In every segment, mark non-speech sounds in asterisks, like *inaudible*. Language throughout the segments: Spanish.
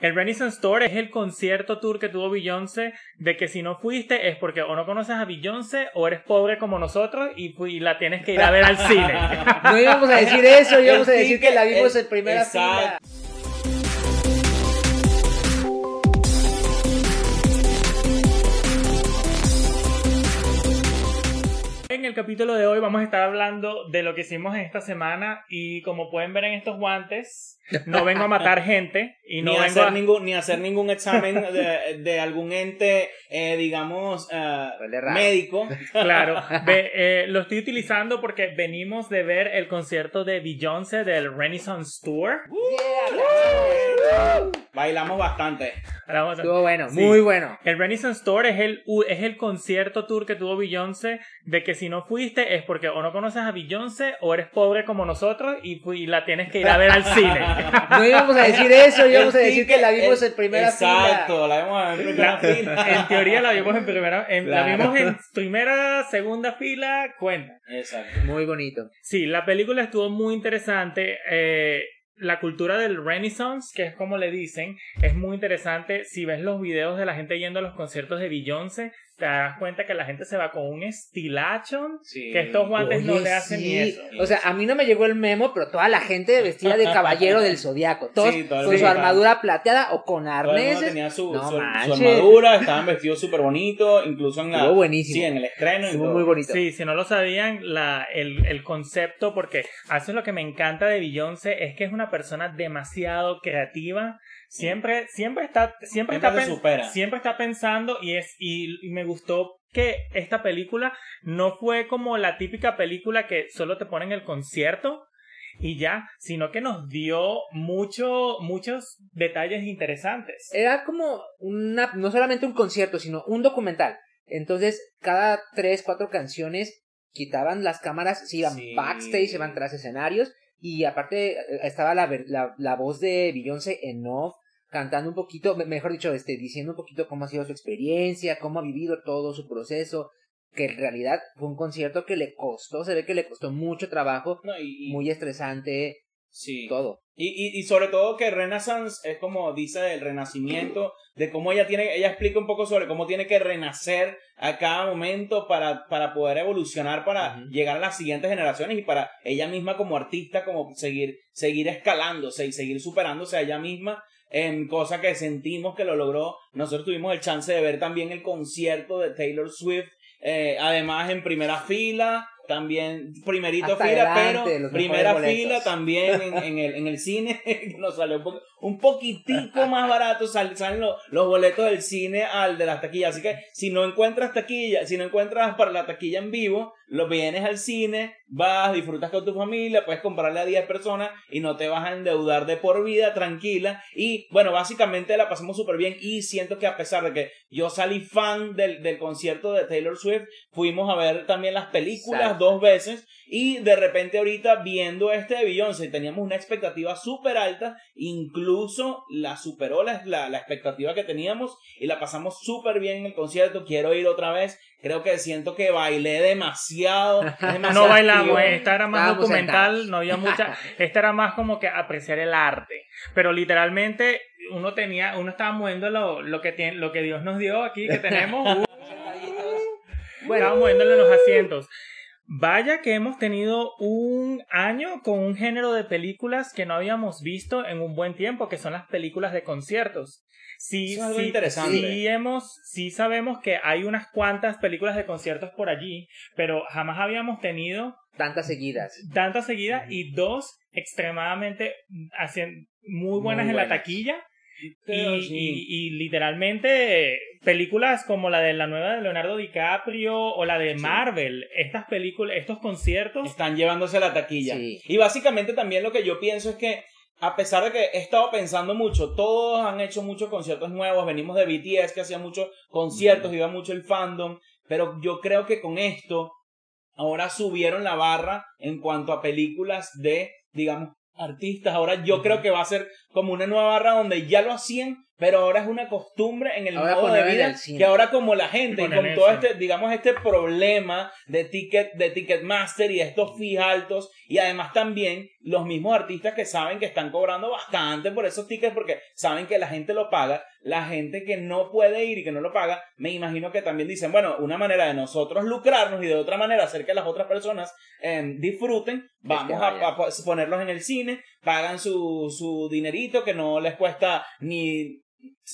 El Renaissance Tour es el concierto tour que tuvo Beyoncé, de que si no fuiste es porque o no conoces a Beyoncé o eres pobre como nosotros y, la tienes que ir a ver al cine. *laughs* No íbamos a decir eso, íbamos a decir que la vimos el- en primera fila. En el capítulo de hoy vamos a estar hablando de lo que hicimos esta semana y como pueden ver en estos guantes, no vengo a matar *laughs* gente y no ni, vengo hacer a... ningún, ni hacer ningún examen de, de algún ente, eh, digamos, raro. médico. Claro, *laughs* ve- eh, lo estoy utilizando porque venimos de ver el concierto de Beyoncé del Renaissance Tour. Bailamos bastante. Ahora vamos a- Estuvo bueno, Sí. muy bueno. El Renaissance Tour es el, es el concierto tour que tuvo Beyoncé, de que si no fuiste es porque o no conoces a Beyoncé o eres pobre como nosotros y, la tienes que ir a ver al cine. *laughs* No íbamos a decir eso, íbamos a decir que la vimos en primera Exacto, la vimos en primera fila. *laughs* En teoría la vimos en primera, en- la Claro. vimos en primera, segunda fila, cuenta. Exacto. fila. Muy bonito. Sí, la película estuvo muy interesante. eh, la cultura del Renaissance, que es como le dicen, es muy interesante. Si ves los videos de la gente yendo a los conciertos de Beyoncé, te das cuenta que la gente se va con un estilacho Sí. que estos guantes no le hacen sí. ni eso. O sea, a mí no me llegó el memo, pero toda la gente vestida de caballero del zodiaco. *laughs* Todos Sí, todo el con su armadura plateada o con Todo el mundo arneses. tenía su, No su- su manches. armadura, estaban vestidos súper bonitos, incluso en la... Estuvo buenísimo. Sí, en el estreno. y Estuvo todo. muy bonito. Sí, si no lo sabían, la, el, el concepto, porque eso es lo que me encanta de Beyoncé, es que es una persona demasiado creativa. Siempre, siempre está, siempre, Siempre está, supera. siempre está pensando y es, y, y me gustó que esta película no fue como la típica película que solo te ponen el concierto y ya, sino que nos dio mucho, muchos detalles interesantes. Era como una, no solamente un concierto, sino un documental. Entonces, cada tres, cuatro canciones quitaban las cámaras, se iban Sí. backstage, se iban tras escenarios. Y aparte eh, estaba la, ver- la, la voz de Beyoncé en off, cantando un poquito, me- mejor dicho, este, diciendo un poquito cómo ha sido su experiencia, cómo ha vivido todo su proceso. Que en realidad fue un concierto que le costó, se ve que le costó mucho trabajo, No, y- muy estresante, sí. todo. Y, y, y sobre todo que Renaissance es como dice el renacimiento, de cómo ella tiene, ella explica un poco sobre cómo tiene que renacer a cada momento para, para poder evolucionar, para Ujú. llegar a las siguientes generaciones y para ella misma como artista, como seguir, seguir escalándose y seguir superándose a ella misma en cosa que sentimos que lo logró. Nosotros tuvimos el chance de ver también el concierto de Taylor Swift, eh, además en primera fila, también primerito Hasta fila, adelante, pero primera fila también en, en el, en el cine *laughs* nos salió un, po- un poquitico más barato, sal- salen los, los boletos del cine al de las taquillas, así que si no encuentras taquilla, si no encuentras para la taquilla en vivo, lo vienes al cine, vas, disfrutas con tu familia, puedes comprarle a 10 personas y no te vas a endeudar de por vida, tranquila, y bueno, básicamente la pasamos súper bien y siento que a pesar de que yo salí fan del, del concierto de Taylor Swift, fuimos a ver también las películas. Dos veces y de repente ahorita viendo este de Beyoncé teníamos una expectativa súper alta, incluso la superó la, la, la expectativa que teníamos y la pasamos súper bien en el concierto, quiero ir otra vez, creo que siento que bailé demasiado. *laughs* demasiado No bailamos, activo. esta era más Estábamos documental, sentados. no había mucha, *laughs* esta era más como que apreciar el arte, pero literalmente uno tenía, uno estaba moviendo lo, lo que tiene, lo que Dios nos dio aquí que tenemos, *laughs* uh, Bueno, estaba moviéndole los asientos. Vaya que hemos tenido un año con un género de películas que no habíamos visto en un buen tiempo, que son las películas de conciertos. Sí, Eso es algo sí, interesante. sí hemos, sí sabemos que hay unas cuantas películas de conciertos por allí, pero jamás habíamos tenido tantas seguidas. tantas seguidas y dos extremadamente hacen muy buenas Muy en la taquilla y, Creo, sí. y- y literalmente películas como la de la nueva de Leonardo DiCaprio o la de Marvel, estas películas, estos conciertos, Están llevándose la taquilla. Sí. Y básicamente también lo que yo pienso es que, a pesar de que he estado pensando mucho, todos han hecho muchos conciertos nuevos, venimos de BTS que hacía muchos conciertos, iba mucho el fandom, pero yo creo que con esto, ahora subieron la barra en cuanto a películas de, digamos, artistas. Ahora yo creo que va a ser como una nueva barra donde ya lo hacían, pero ahora es una costumbre en el Ahora modo de vida que ahora como la gente con todo eso. este, digamos, este problema de ticket, de Ticketmaster y estos fees altos y además también los mismos artistas que saben que están cobrando bastante por esos tickets porque saben que la gente lo paga, la gente que no puede ir y que no lo paga, me imagino que también dicen, bueno, una manera de nosotros lucrarnos y de otra manera hacer que las otras personas eh, disfruten, vamos a, po- ponerlos en el cine, pagan su, su dinerito que no les cuesta ni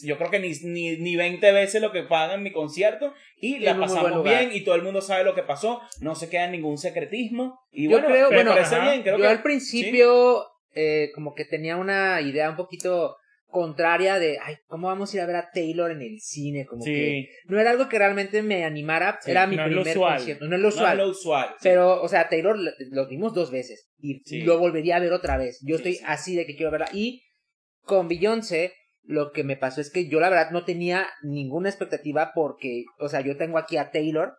yo creo que ni, ni, ni 20 veces lo que pagan mi concierto y la pasamos bien y todo el mundo sabe lo que pasó, no se queda en ningún secretismo y Yo bueno, creo, me bueno, parece ajá, bien, creo yo que al principio eh, como que tenía una idea un poquito contraria de, ay, ¿cómo vamos a ir a ver a Taylor en el cine? Como que Sí, no era algo que realmente me animara, Sí, era mi no primer concierto, no es lo no usual. es lo usual. Pero, o sea, Taylor lo, lo vimos dos veces y Sí. lo volvería a ver otra vez. Yo estoy sí. así de que quiero verla. Y con Beyoncé, lo que me pasó es que yo la verdad no tenía ninguna expectativa porque, o sea, yo tengo aquí a Taylor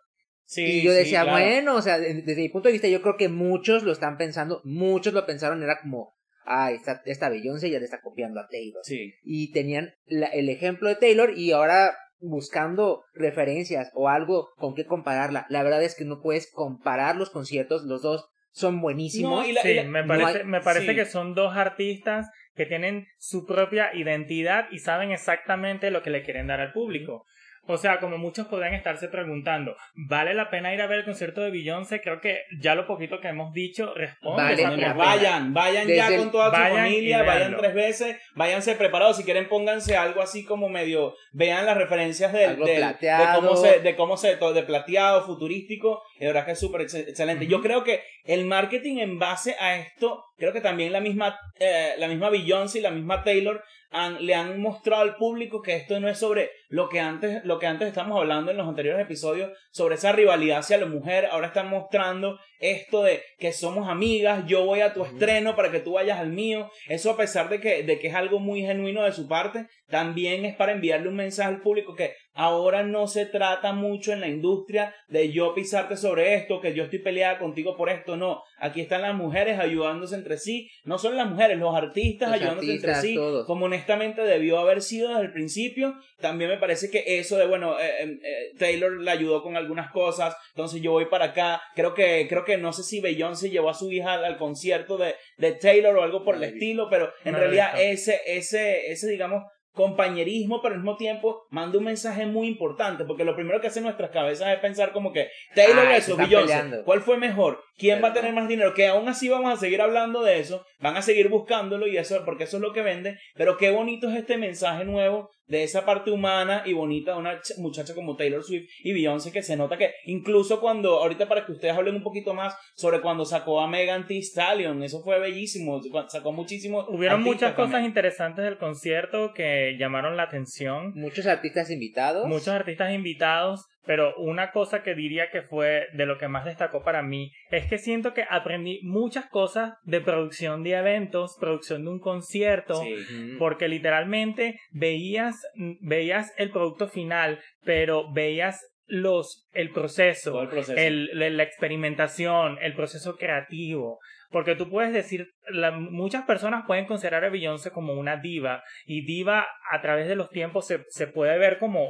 Sí, y yo decía, claro. bueno, o sea, de- desde mi punto de vista, yo creo que muchos lo están pensando, muchos lo pensaron, era como, ah, esta, esta Beyoncé ya le está copiando a Taylor. Sí. Y tenían la- el ejemplo de Taylor y ahora buscando referencias o algo con qué compararla. La verdad es que no puedes comparar los conciertos, los dos son buenísimos. No, y la- sí, la- me no parece, hay- me parece sí. que son dos artistas que tienen su propia identidad y saben exactamente lo que le quieren dar al público. O sea, como muchos podrían estarse preguntando, ¿vale la pena ir a ver el concierto de Beyoncé? Creo que ya lo poquito que hemos dicho responde Vale esa la pregunta. pena. Vayan, vayan ya Desde con toda su familia, vayan tres veces, váyanse preparados. Si quieren, pónganse algo así como medio, vean las referencias del, de cómo se, de cómo se, de plateado, futurístico. Y de verdad que es súper ex- excelente. Yo creo que el marketing en base a esto, creo que también la misma, eh, la misma Beyoncé y la misma Taylor han- le han mostrado al público que esto no es sobre lo que antes, lo que antes estamos hablando en los anteriores episodios, sobre esa rivalidad hacia la mujer. Ahora están mostrando esto de que somos amigas, yo voy a tu estreno para que tú vayas al mío. Eso a pesar de que, de que es algo muy genuino de su parte, también es para enviarle un mensaje al público que ahora no se trata mucho en la industria de yo pisarte sobre esto, que yo estoy peleada contigo por esto, no. Aquí están las mujeres ayudándose entre sí, no solo las mujeres, los artistas Los ayudándose artistas, entre sí, todos. como honestamente debió haber sido desde el principio. También me parece que eso de, bueno, eh, eh, eh, Taylor le ayudó con algunas cosas, entonces yo voy para acá. Creo que, creo que no sé si Beyoncé llevó a su hija al, al concierto de, de Taylor o algo por el estilo, pero en realidad ese, ese, ese, digamos, compañerismo, pero al mismo tiempo manda un mensaje muy importante, porque lo primero que hace nuestras cabezas es pensar como que Taylor Ay, se versus Beyoncé, peleando. ¿cuál fue mejor? ¿Quién va a tener más dinero? Que aún así vamos a seguir hablando de eso, van a seguir buscándolo y eso, porque eso es lo que vende, pero qué bonito es este mensaje nuevo de esa parte humana y bonita de una ch- muchacha como Taylor Swift y Beyoncé que se nota que incluso cuando, ahorita para que ustedes hablen un poquito más sobre cuando sacó a Megan Thee Stallion, eso fue bellísimo, sacó muchísimo. Hubieron muchas cosas también. interesantes del concierto que llamaron la atención. Muchos artistas invitados. Muchos artistas invitados, pero una cosa que diría que fue de lo que más destacó para mí es que siento que aprendí muchas cosas de producción de eventos, producción de un concierto, Sí. Porque literalmente veías, veías el producto final, pero veías los, el proceso, el proceso. el- la la experimentación, el proceso creativo. Porque tú puedes decir, la- muchas personas pueden considerar a Beyoncé como una diva, y diva a través de los tiempos se, se puede ver como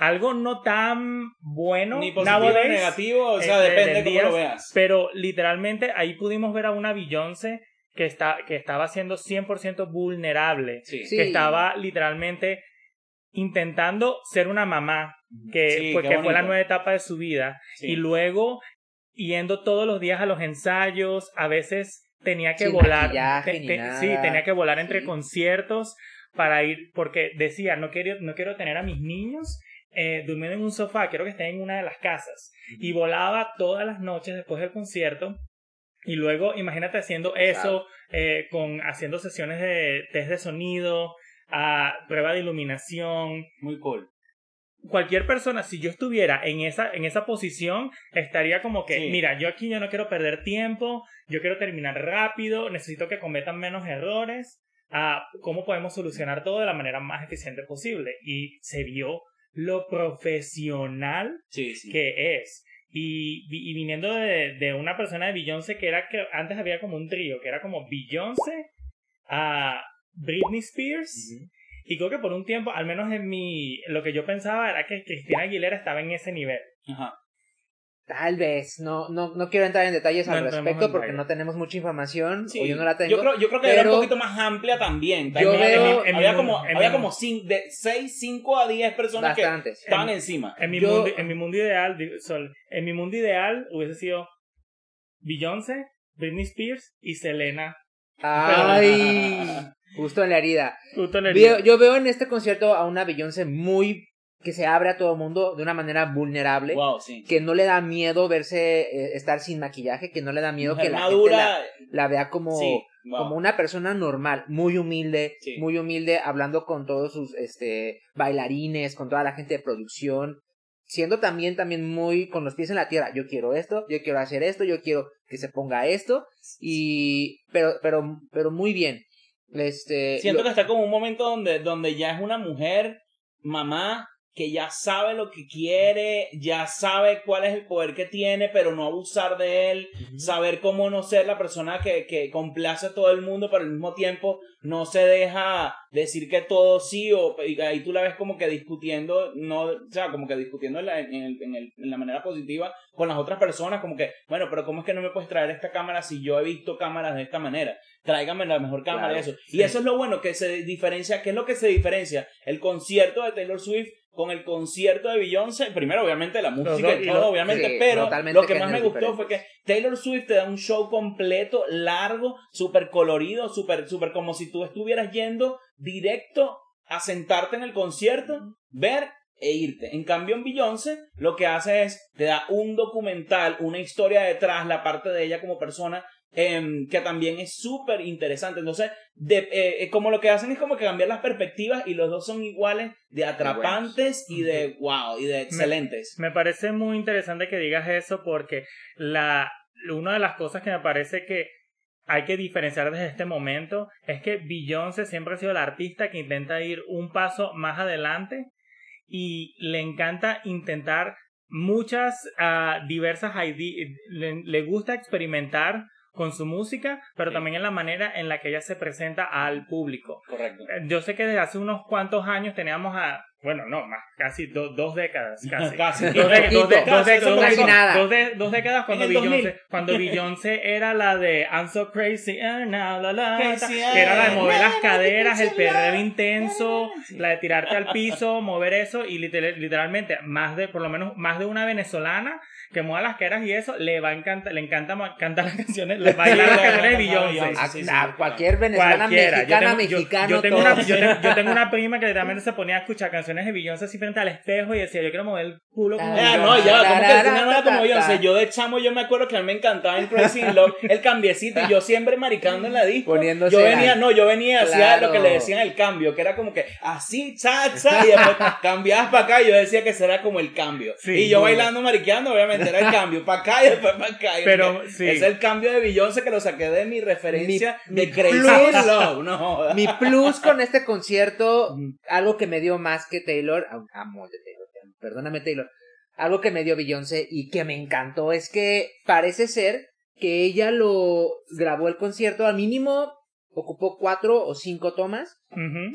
algo no tan bueno, Ni positivo ni negativo, o sea, eh, de- depende de cómo lo veas. pero literalmente ahí pudimos ver a una Beyoncé que, está, que estaba siendo 100% vulnerable, Sí. Sí. que estaba literalmente intentando ser una mamá, que, Sí, fue, qué que fue la nueva etapa de su vida, Sí. y luego yendo todos los días a los ensayos, a veces tenía que Sin volar, maquillaje te- ni te- nada. sí, tenía que volar entre Sí. conciertos para ir, porque decía, no quiero, no quiero tener a mis niños eh, durmiendo en un sofá, quiero que estén en una de las casas. Y volaba todas las noches después del concierto. Y luego, imagínate haciendo eso, eh, con haciendo sesiones de test de sonido, a prueba de iluminación. Muy cool. Cualquier persona, si yo estuviera en esa, en esa posición, estaría como que, Sí. mira, yo aquí yo no quiero perder tiempo, yo quiero terminar rápido, necesito que cometan menos errores. Ah, ¿Cómo podemos solucionar todo de la manera más eficiente posible? Y se vio lo profesional Sí, sí. que es. Y, y viniendo de, de, una persona de Beyoncé que era que antes había como un trío, que era como Beyoncé, a Britney Spears. Y creo que por un tiempo, al menos en mi, lo que yo pensaba era que Cristina Aguilera estaba en ese nivel. Ajá. Tal vez, no, no, no quiero entrar en detalles al respecto porque no tenemos mucha información o yo no la tengo. Yo creo, yo creo que era un poquito más amplia también. yo veo, había, como, había como de 6, 5 a 10 personas que estaban encima. En mi, mundo, en mi mundo ideal, Sol, en mi mundo ideal hubiese sido Beyoncé, Britney Spears y Selena. Ay, *laughs* justo en la herida. Justo en la herida. Yo veo en este concierto a una Beyoncé muy que se abre a todo el mundo de una manera vulnerable, que no le da miedo verse eh, estar sin maquillaje, que no le da miedo que la gente la, vea como, como una persona normal, muy humilde, muy humilde, hablando con todos sus este bailarines, con toda la gente de producción, siendo también también muy con los pies en la tierra, yo quiero esto, yo quiero hacer esto, yo quiero que se ponga esto y pero pero pero muy bien. Este siento que está como un momento donde donde ya es una mujer mamá que ya sabe lo que quiere, ya sabe cuál es el poder que tiene, pero no abusar de él, saber cómo no ser la persona que, que complace a todo el mundo, pero al mismo tiempo no se deja decir que todo sí, o y ahí tú la ves como que discutiendo, no, o sea, como que discutiendo en la, en, en, en la manera positiva con las otras personas, como que, bueno, pero ¿cómo es que no me puedes traer esta cámara si yo he visto cámaras de esta manera? Tráigame la mejor cámara y eso. Y eso es lo bueno que se diferencia, ¿qué es lo que se diferencia? El concierto de Taylor Swift con el concierto de Beyoncé. Primero, obviamente, la música y todo, obviamente, pero lo que más me gustó fue que Taylor Swift te da un show completo, largo, súper colorido, súper, súper como si tú estuvieras yendo directo a sentarte en el concierto, ver e irte. En cambio, en Beyoncé, lo que hace es, te da un documental, una historia detrás, la parte de ella como persona, Em, que también es súper interesante. Entonces, de, eh, eh, como lo que hacen es como que cambiar las perspectivas y los dos son iguales de atrapantes y de wow, y de excelentes. Me, parece muy interesante que digas eso porque la, una de las cosas que me parece que hay que diferenciar desde este momento es que Beyoncé siempre ha sido la artista que intenta ir un paso más adelante y le encanta intentar muchas uh, diversas ideas, le, le, gusta experimentar con su música, pero también en la manera en la que ella se presenta al público. Correcto. Eh, yo sé que desde hace unos cuantos años teníamos a, bueno, no, más, casi dos décadas, *laughs* casi. casi. Dos, dos, décadas cuando Beyoncé, cuando Beyoncé era la de I'm so crazy, uh, la, la, que era la de mover las caderas, el perreo intenso, la de tirarte al piso, mover eso, y literalmente, más de, por lo menos, más de una venezolana que mueva las caras y eso, le va a encantar, le encanta cantar las canciones, le bailar las *laughs* canciones de Beyoncé. A, cualquier venezolana, mexicana, mexicano, yo, tengo una, yo, tengo, una prima que literalmente se ponía a escuchar canciones de Beyoncé así frente al espejo y decía, yo quiero mover el culo como ah, no, ya, como que no era como Beyoncé. Yo de chamo, yo me acuerdo que a mí me encantaba en Crazy Love el cambiecito y yo siempre maricando en la disco. Poniéndose yo venía, no, yo venía, hacía lo que le decían el cambio, que era como que así, cha, cha, y después *laughs* cambiabas para acá y yo decía que será como el cambio. y yo bailando, mariqueando, obviamente era el cambio, para acá y después para acá. Pero, sí. Es el cambio de Beyoncé que lo saqué de mi referencia de Crazy Love. No, mi plus con este concierto, algo que me dio más que Taylor, amo de Taylor, perdóname Taylor, algo que me dio Beyoncé y que me encantó es que parece ser que ella lo grabó el concierto al mínimo ocupó cuatro o cinco tomas,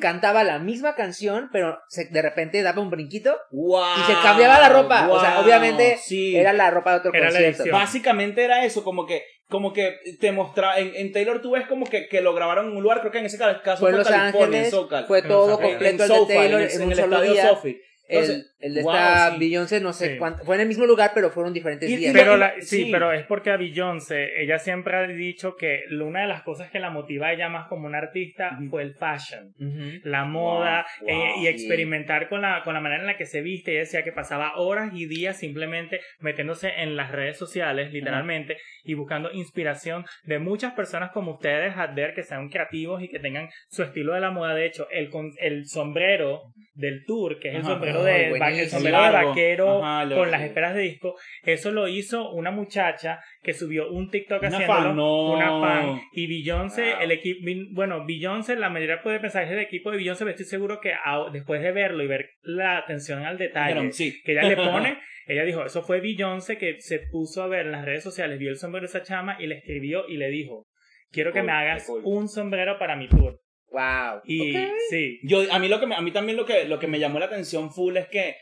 cantaba la misma canción, pero de repente daba un brinquito y se cambiaba la ropa. o sea, obviamente era la ropa de otro concierto. Básicamente era eso, como que como que te mostraba en, Taylor tú ves como que, que, lo grabaron en un lugar creo que en ese caso fue, Los Ángeles, fue todo completo el de Taylor en, un solo día el, el, de esta Beyoncé, no sé cuánto, fue en el mismo lugar, pero fueron diferentes días. Pero sí, pero es porque a Beyoncé, ella siempre ha dicho que una de las cosas que la motiva a ella más como una artista fue el fashion, la moda eh, y experimentar con la, con la manera en la que se viste. Ella decía que pasaba horas y días simplemente metiéndose en las redes sociales, literalmente, y buscando inspiración de muchas personas como ustedes, ver que sean creativos y que tengan su estilo de la moda. De hecho, el, el sombrero del tour, que es el Ajá. Sombrero, de, el sombrero de vaquero Ajá, con las esferas de disco. Eso lo hizo una muchacha que subió un TikTok Una haciéndolo. fan, no. Una fan. Y Beyoncé, Wow. el equipo, bueno, Beyoncé, la mayoría puede pensar es el equipo de Beyoncé, pero estoy seguro que a- después de verlo y ver la atención al detalle sí. que ella le pone, *laughs* ella dijo, eso fue Beyoncé que se puso a ver en las redes sociales, vio el sombrero de esa chama y le escribió y le dijo, quiero que Cool, me hagas cool. un sombrero para mi tour. Wow. Y sí, Yo, a mí lo que me- a mí también lo que, lo que me llamó la atención full es que,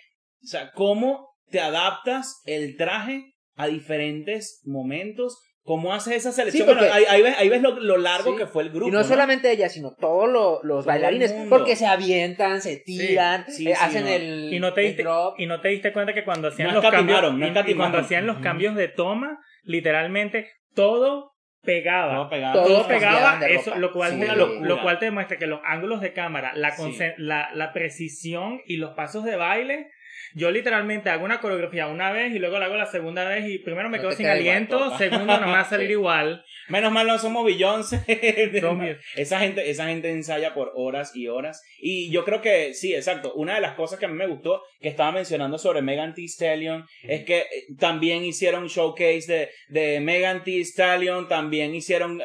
o sea, cómo te adaptas el traje a diferentes momentos, cómo haces esa selección. Sí, porque- Bueno, ahí, ahí ves, ahí ves lo, lo largo Sí. que fue el grupo. Y no, solamente ella, sino todos lo- los bailarines, porque se avientan, se tiran, sí, eh, sí, hacen no. el, y no te el diste, drop. y no te diste cuenta que cuando hacían No los cambios, y- y cuando hacían los cambios de toma, literalmente todo pegaba. Todo pegaba, eso, lo cual, Sí. lo, locura. lo cual te demuestra que los ángulos de cámara, la, Sí. la, la precisión y los pasos de baile. Yo literalmente hago una coreografía una vez y luego la hago la segunda vez y primero me No quedo sin igual, aliento, segundo no me va a salir Sí. igual. Menos mal no somos Beyoncé. *laughs* Esa gente, esa gente ensaya por horas y horas. Y yo creo que sí, exacto. Una de las cosas que a mí me gustó que estaba mencionando sobre Megan Thee Stallion es que eh, también hicieron showcase de, de Megan Thee Stallion, también hicieron,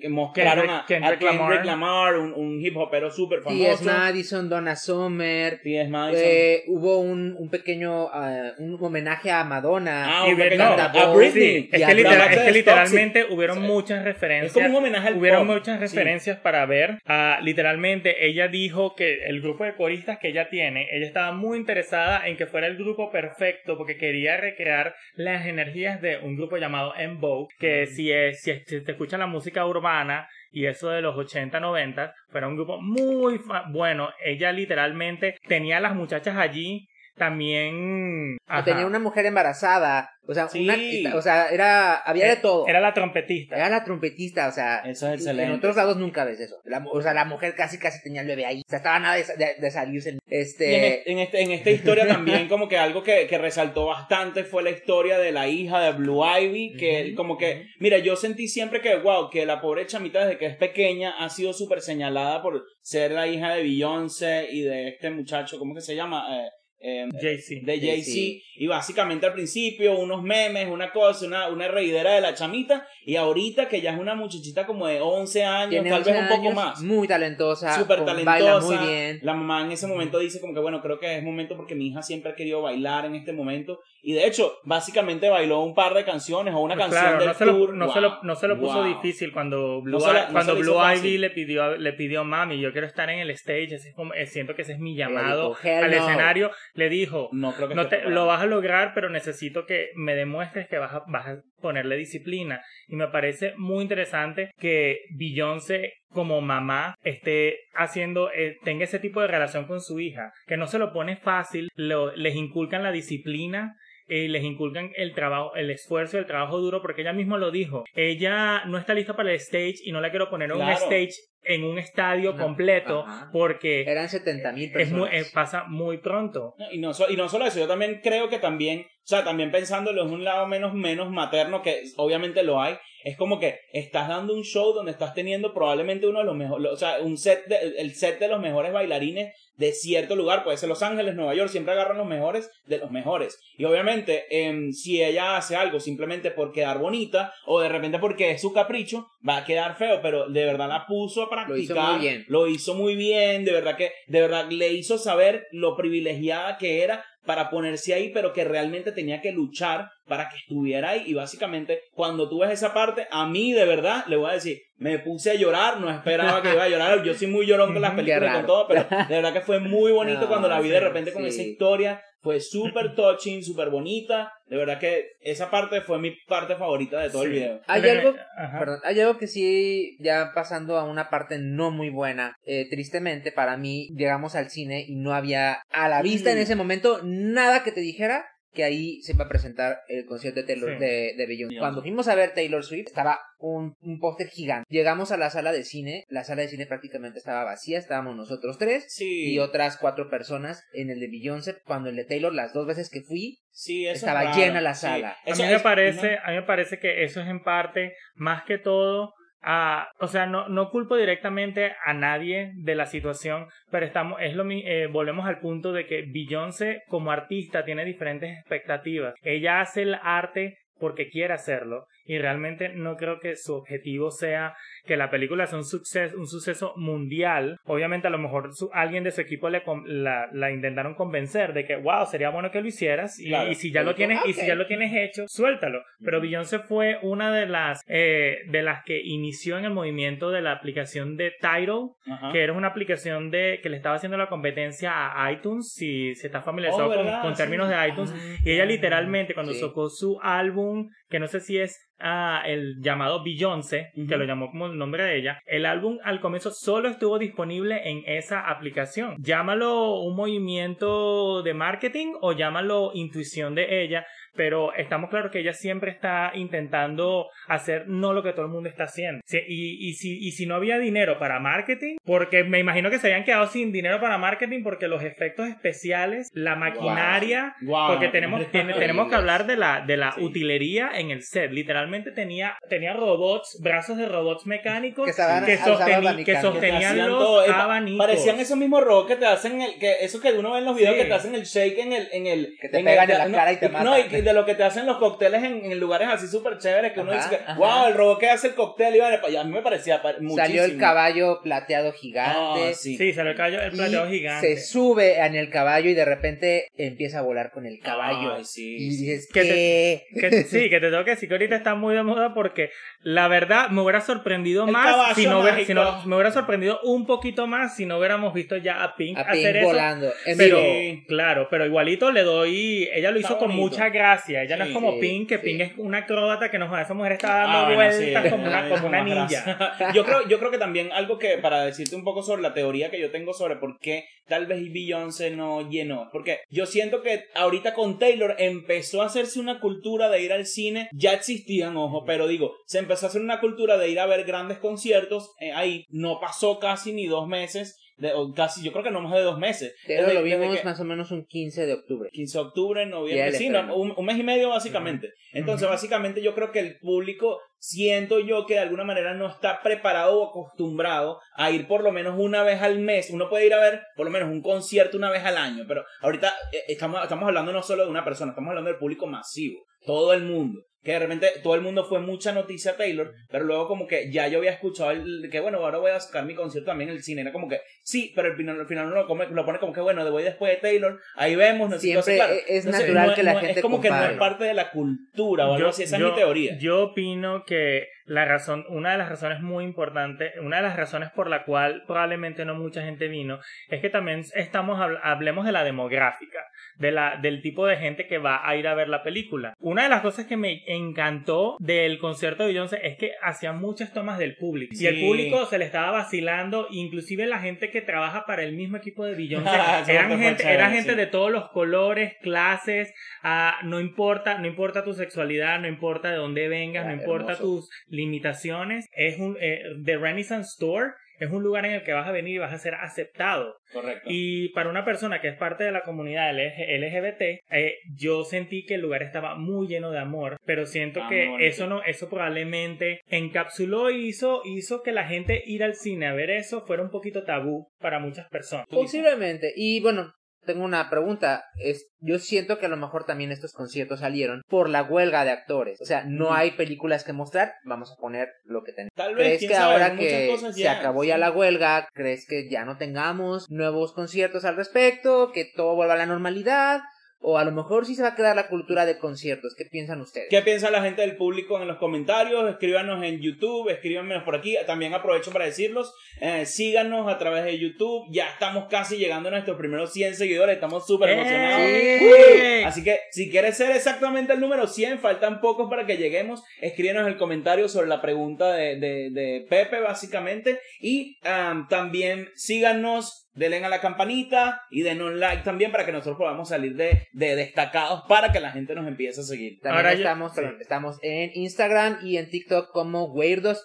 que mostraron Kendrick- a, Kendrick a Kendrick Lamar. Lamar, un, un hip hopero súper T.S. famoso. Madison, Donna Summer. T.S. Madison. eh, hubo un, un pequeño ah, un homenaje a Madonna. Ah, y un pequeño- no, a Britney. Sí, es que, literal- es que literalmente hubieron O sea, muchas Es referencias. como un homenaje al Hubieron pop. muchas Sí. referencias para ver. Ah, literalmente, ella dijo que el grupo de coristas que ella tiene, ella estaba muy interesada en que fuera el grupo perfecto porque quería recrear las energías de un grupo llamado En Vogue, que si, es, si, es- si te escuchan la música urbana y eso de los 80, 90, fuera un grupo muy bueno. Ella literalmente tenía a las muchachas allí también... ajá. Tenía una mujer embarazada. O sea, Sí. una- o sea, era, había de todo. Era la trompetista. Era la trompetista, o sea, Eso es en excelente. otros lados nunca ves eso. La, o sea, la mujer casi casi tenía el bebé ahí. O sea, estaba nada de, de, de salirse. Y en, Este, en este, en esta historia también como que algo que, que resaltó bastante fue la historia de la hija de Blue Ivy, que como que, mira, yo sentí siempre que, wow, que la pobre chamita desde que es pequeña ha sido súper señalada por ser la hija de Beyoncé y de este muchacho, ¿cómo que se llama? Eh, eh, Jay-Z. de Jay-Z. Y básicamente al principio unos memes, una cosa, una, una reidera de la chamita y ahorita que ya es una muchachita como de 11 años, tiene tal 11 vez un poco años, más. Muy talentosa. Súper talentosa. Baila muy bien. La mamá en ese momento dice como que bueno, creo que es momento porque mi hija siempre ha querido bailar en este momento. Y de hecho, básicamente bailó un par de canciones o una Pues canción claro, del no se, lo, tour. no, Wow, se lo, no se lo puso wow. difícil cuando Blue, No se la- cuando Blue. Ivy le pidió, le pidió mami, yo quiero estar en el stage, así como, eh, siento que ese es mi llamado dijo, "Hell al no". escenario, le dijo, No creo que no te, lo vas a lograr, pero necesito que me demuestres que vas a, vas a ponerle disciplina. Y me parece muy interesante que Beyoncé como mamá esté haciendo, eh, tenga ese tipo de relación con su hija, que no se lo pone fácil, lo- les inculcan la disciplina. Eh, les inculcan el trabajo, el esfuerzo, el trabajo duro, porque ella mismo lo dijo. Ella no está lista para el stage y no la quiero poner en un stage en un estadio No, completo ajá. porque Eran 70 mil es muy, personas. eh, pasa muy pronto. Y, no, y no solo eso, yo también creo que también, o sea, también pensándolo en un lado menos, menos materno, que obviamente lo hay, es como que estás dando un show donde estás teniendo probablemente uno de los mejores, o sea, un set de, el set de los mejores bailarines de cierto lugar, puede ser Los Ángeles, Nueva York, siempre agarran los mejores de los mejores. Y obviamente, em, si ella hace algo simplemente por quedar bonita, o de repente porque es su capricho, va a quedar feo, pero de verdad la puso a Lo hizo practicar, muy bien. lo hizo muy bien, de verdad que, de verdad le hizo saber lo privilegiada que era para ponerse ahí, pero que realmente tenía que luchar para que estuviera ahí. Y básicamente, cuando tú ves esa parte, a mí de verdad le voy a decir, me puse a llorar, no esperaba que iba a llorar. Yo soy muy llorón con las películas y con todo, pero de verdad que fue muy bonito *laughs* No, cuando la vi de repente con sí. esa historia. Fue súper *laughs* touching, súper bonita. De verdad que esa parte fue mi parte favorita de todo el video. Hay algo, perdón, hay algo que sí, ya pasando a una parte no muy buena, eh, tristemente para mí, llegamos al cine y no había a la vista en Mm. ese momento nada que te dijera que ahí se va a presentar el concierto de Taylor Sí. de, de Beyoncé. Cuando fuimos a ver Taylor Swift, estaba un, un póster gigante. Llegamos a la sala de cine, la sala de cine prácticamente estaba vacía, estábamos nosotros tres Sí. y otras cuatro personas en el de Beyoncé. Cuando el de Taylor, las dos veces que fui, Sí, eso estaba llena la Sí. sala. A mí me es- parece, a mí me parece que eso es en parte más que todo Ah, o sea, no, no culpo directamente a nadie de la situación, pero estamos, es lo eh, volvemos al punto de que Beyoncé como artista tiene diferentes expectativas. Ella hace el arte porque quiere hacerlo y realmente no creo que su objetivo sea que la película sea un suceso, un suceso mundial. Obviamente a lo mejor su- alguien de su equipo le la, la intentaron convencer de que wow, sería bueno que lo hicieras y, Claro. y si ya lo tienes y "Ok". si ya lo tienes hecho, suéltalo. Pero Beyoncé fue una de las eh, de las que inició en el movimiento de la aplicación de Tidal, Ajá. que era una aplicación de que le estaba haciendo la competencia a iTunes, si se está familiarizado Oh, con, con términos Sí. de iTunes. Ah, Y ella literalmente cuando Sí. sacó su álbum, que no sé si es ah, el llamado Beyoncé, que lo llamó como el nombre de ella, el álbum al comienzo solo estuvo disponible en esa aplicación. Llámalo un movimiento de marketing o llámalo intuición de ella, pero estamos claros que ella siempre está intentando hacer no lo que todo el mundo está haciendo. Sí, y, y, si, y si no había dinero para marketing, porque me imagino que se habían quedado sin dinero para marketing porque los efectos especiales, la maquinaria, Guau. porque tenemos, *laughs* tiene- tenemos que hablar de la, de la Sí. utilería en el set. Literalmente tenía, tenía robots, brazos de robots mecánicos Que estaban- que, abanicando. que Que te sostenían hacían los abanicos. Parecían esos mismos robots que te hacen el, que eso que uno ve en los videos Sí. que te hacen el shake en el, en el Que te en pegan el- en la no, cara y te No, matan. y que de lo que te hacen los cócteles en, en lugares así súper chéveres que uno Ajá, dice que, wow, el robot que hace el cóctel y vale, a mí me parecía pa- muchísimo. Salió el caballo plateado gigante. Ah, sí. Sí, salió el, caballo, el y plateado gigante. se sube en el caballo y de repente empieza a volar con el caballo. Ay, sí, y dices Que que Que- sí, que te tengo que decir que ahorita está muy de moda porque la verdad me hubiera sorprendido El más si no, hubiera- si no- me hubiera sorprendido un poquito más si no hubiéramos visto ya a Pink a hacer Pink eso. volando. En Pero, vivo. claro, pero igualito le doy. Ella lo Está hizo con bonito. mucha gracia. Ella no es como Pink, que. Pink es una acróbata que nos esa mujer está dando Ah, bueno, vueltas como una, como una *laughs* ninja. yo creo, yo creo que también algo que, para decirte un poco sobre la teoría que yo tengo sobre por qué tal vez Beyoncé no llenó. Porque yo siento que ahorita con Taylor empezó a hacerse una cultura de ir al cine. Ya existían, ojo, pero digo, se empezó a hacer una cultura de ir a ver grandes conciertos. eh, ahí no pasó casi ni dos meses. De, o casi, yo creo que no más de dos meses. Pero Desde- lo vimos que- más o menos un 15 de octubre. 15 de octubre, noviembre, sí, no, un, un mes y medio básicamente. Entonces, básicamente yo creo que el público, siento yo que de alguna manera no está preparado o acostumbrado a ir por lo menos una vez al mes. Uno puede ir a ver por lo menos un concierto una vez al año, pero ahorita eh, estamos, estamos hablando no solo de una persona, estamos hablando del público masivo, todo el mundo. Que de repente todo el mundo fue mucha noticia a Taylor, pero luego como que ya yo había escuchado el, que bueno, ahora voy a sacar mi concierto también en el cine. Era como que sí, pero al final, al final uno lo, come- lo pone como que bueno, voy después de Taylor, ahí vemos, no sé qué cosa, Siempre claro. es Entonces, natural no- que la no- gente Es como que no es parte de la cultura o algo así, esa es mi teoría. Yo opino que la razón, una de las razones muy importantes, una de las razones por la cual probablemente no mucha gente vino, es que también estamos, habl- hablemos de la demográfica, de la, del tipo de gente que va a ir a ver la película. Una de las cosas que me encantó del concierto de Beyoncé es que hacía muchas tomas del público. Y el público se le estaba vacilando, inclusive la gente que trabaja para el mismo equipo de Beyoncé, *laughs* eran gente, chévere, era gente sí. de todos los colores, clases, Ah, no importa, no importa tu sexualidad, no importa de dónde vengas, Ah, no importa hermoso. tus limitaciones. Es un eh, The Renaissance Store es un lugar en el que vas a venir y vas a ser aceptado. Correcto. Y para una persona que es parte de la comunidad LG LGBT, eh, yo sentí que el lugar estaba muy lleno de amor, pero siento Ah, que eso no, eso probablemente encapsuló y hizo, hizo que la gente ir al cine a ver eso fuera un poquito tabú para muchas personas. Posiblemente. Y bueno, tengo una pregunta. Es, yo siento que a lo mejor también estos conciertos salieron por la huelga de actores. O sea, no hay películas que mostrar. Vamos a poner lo que tenemos. Tal vez, ¿Crees que sabe, ahora que se acabó sí. ya la huelga, crees que ya no tengamos nuevos conciertos al respecto? ¿Que todo vuelva a la normalidad? O a lo mejor sí se va a quedar la cultura de conciertos. ¿Qué piensan ustedes? ¿Qué piensa la gente del público en los comentarios? Escríbanos en YouTube, escríbanos por aquí. También aprovecho para decirlos, eh, síganos a través de YouTube. Ya estamos casi llegando a nuestros primeros 100 seguidores, estamos súper emocionados. ¡Eh! Así que si quieres ser exactamente el número 100, faltan pocos para que lleguemos. Escríbenos en el comentario sobre la pregunta de, de- de Pepe, básicamente. Y am, también síganos, denle a la campanita y denos like también para que nosotros podamos salir de, de destacados para que la gente nos empiece a seguir. También Ahora yo- estamos, sí. estamos en Instagram y en TikTok como Weirdos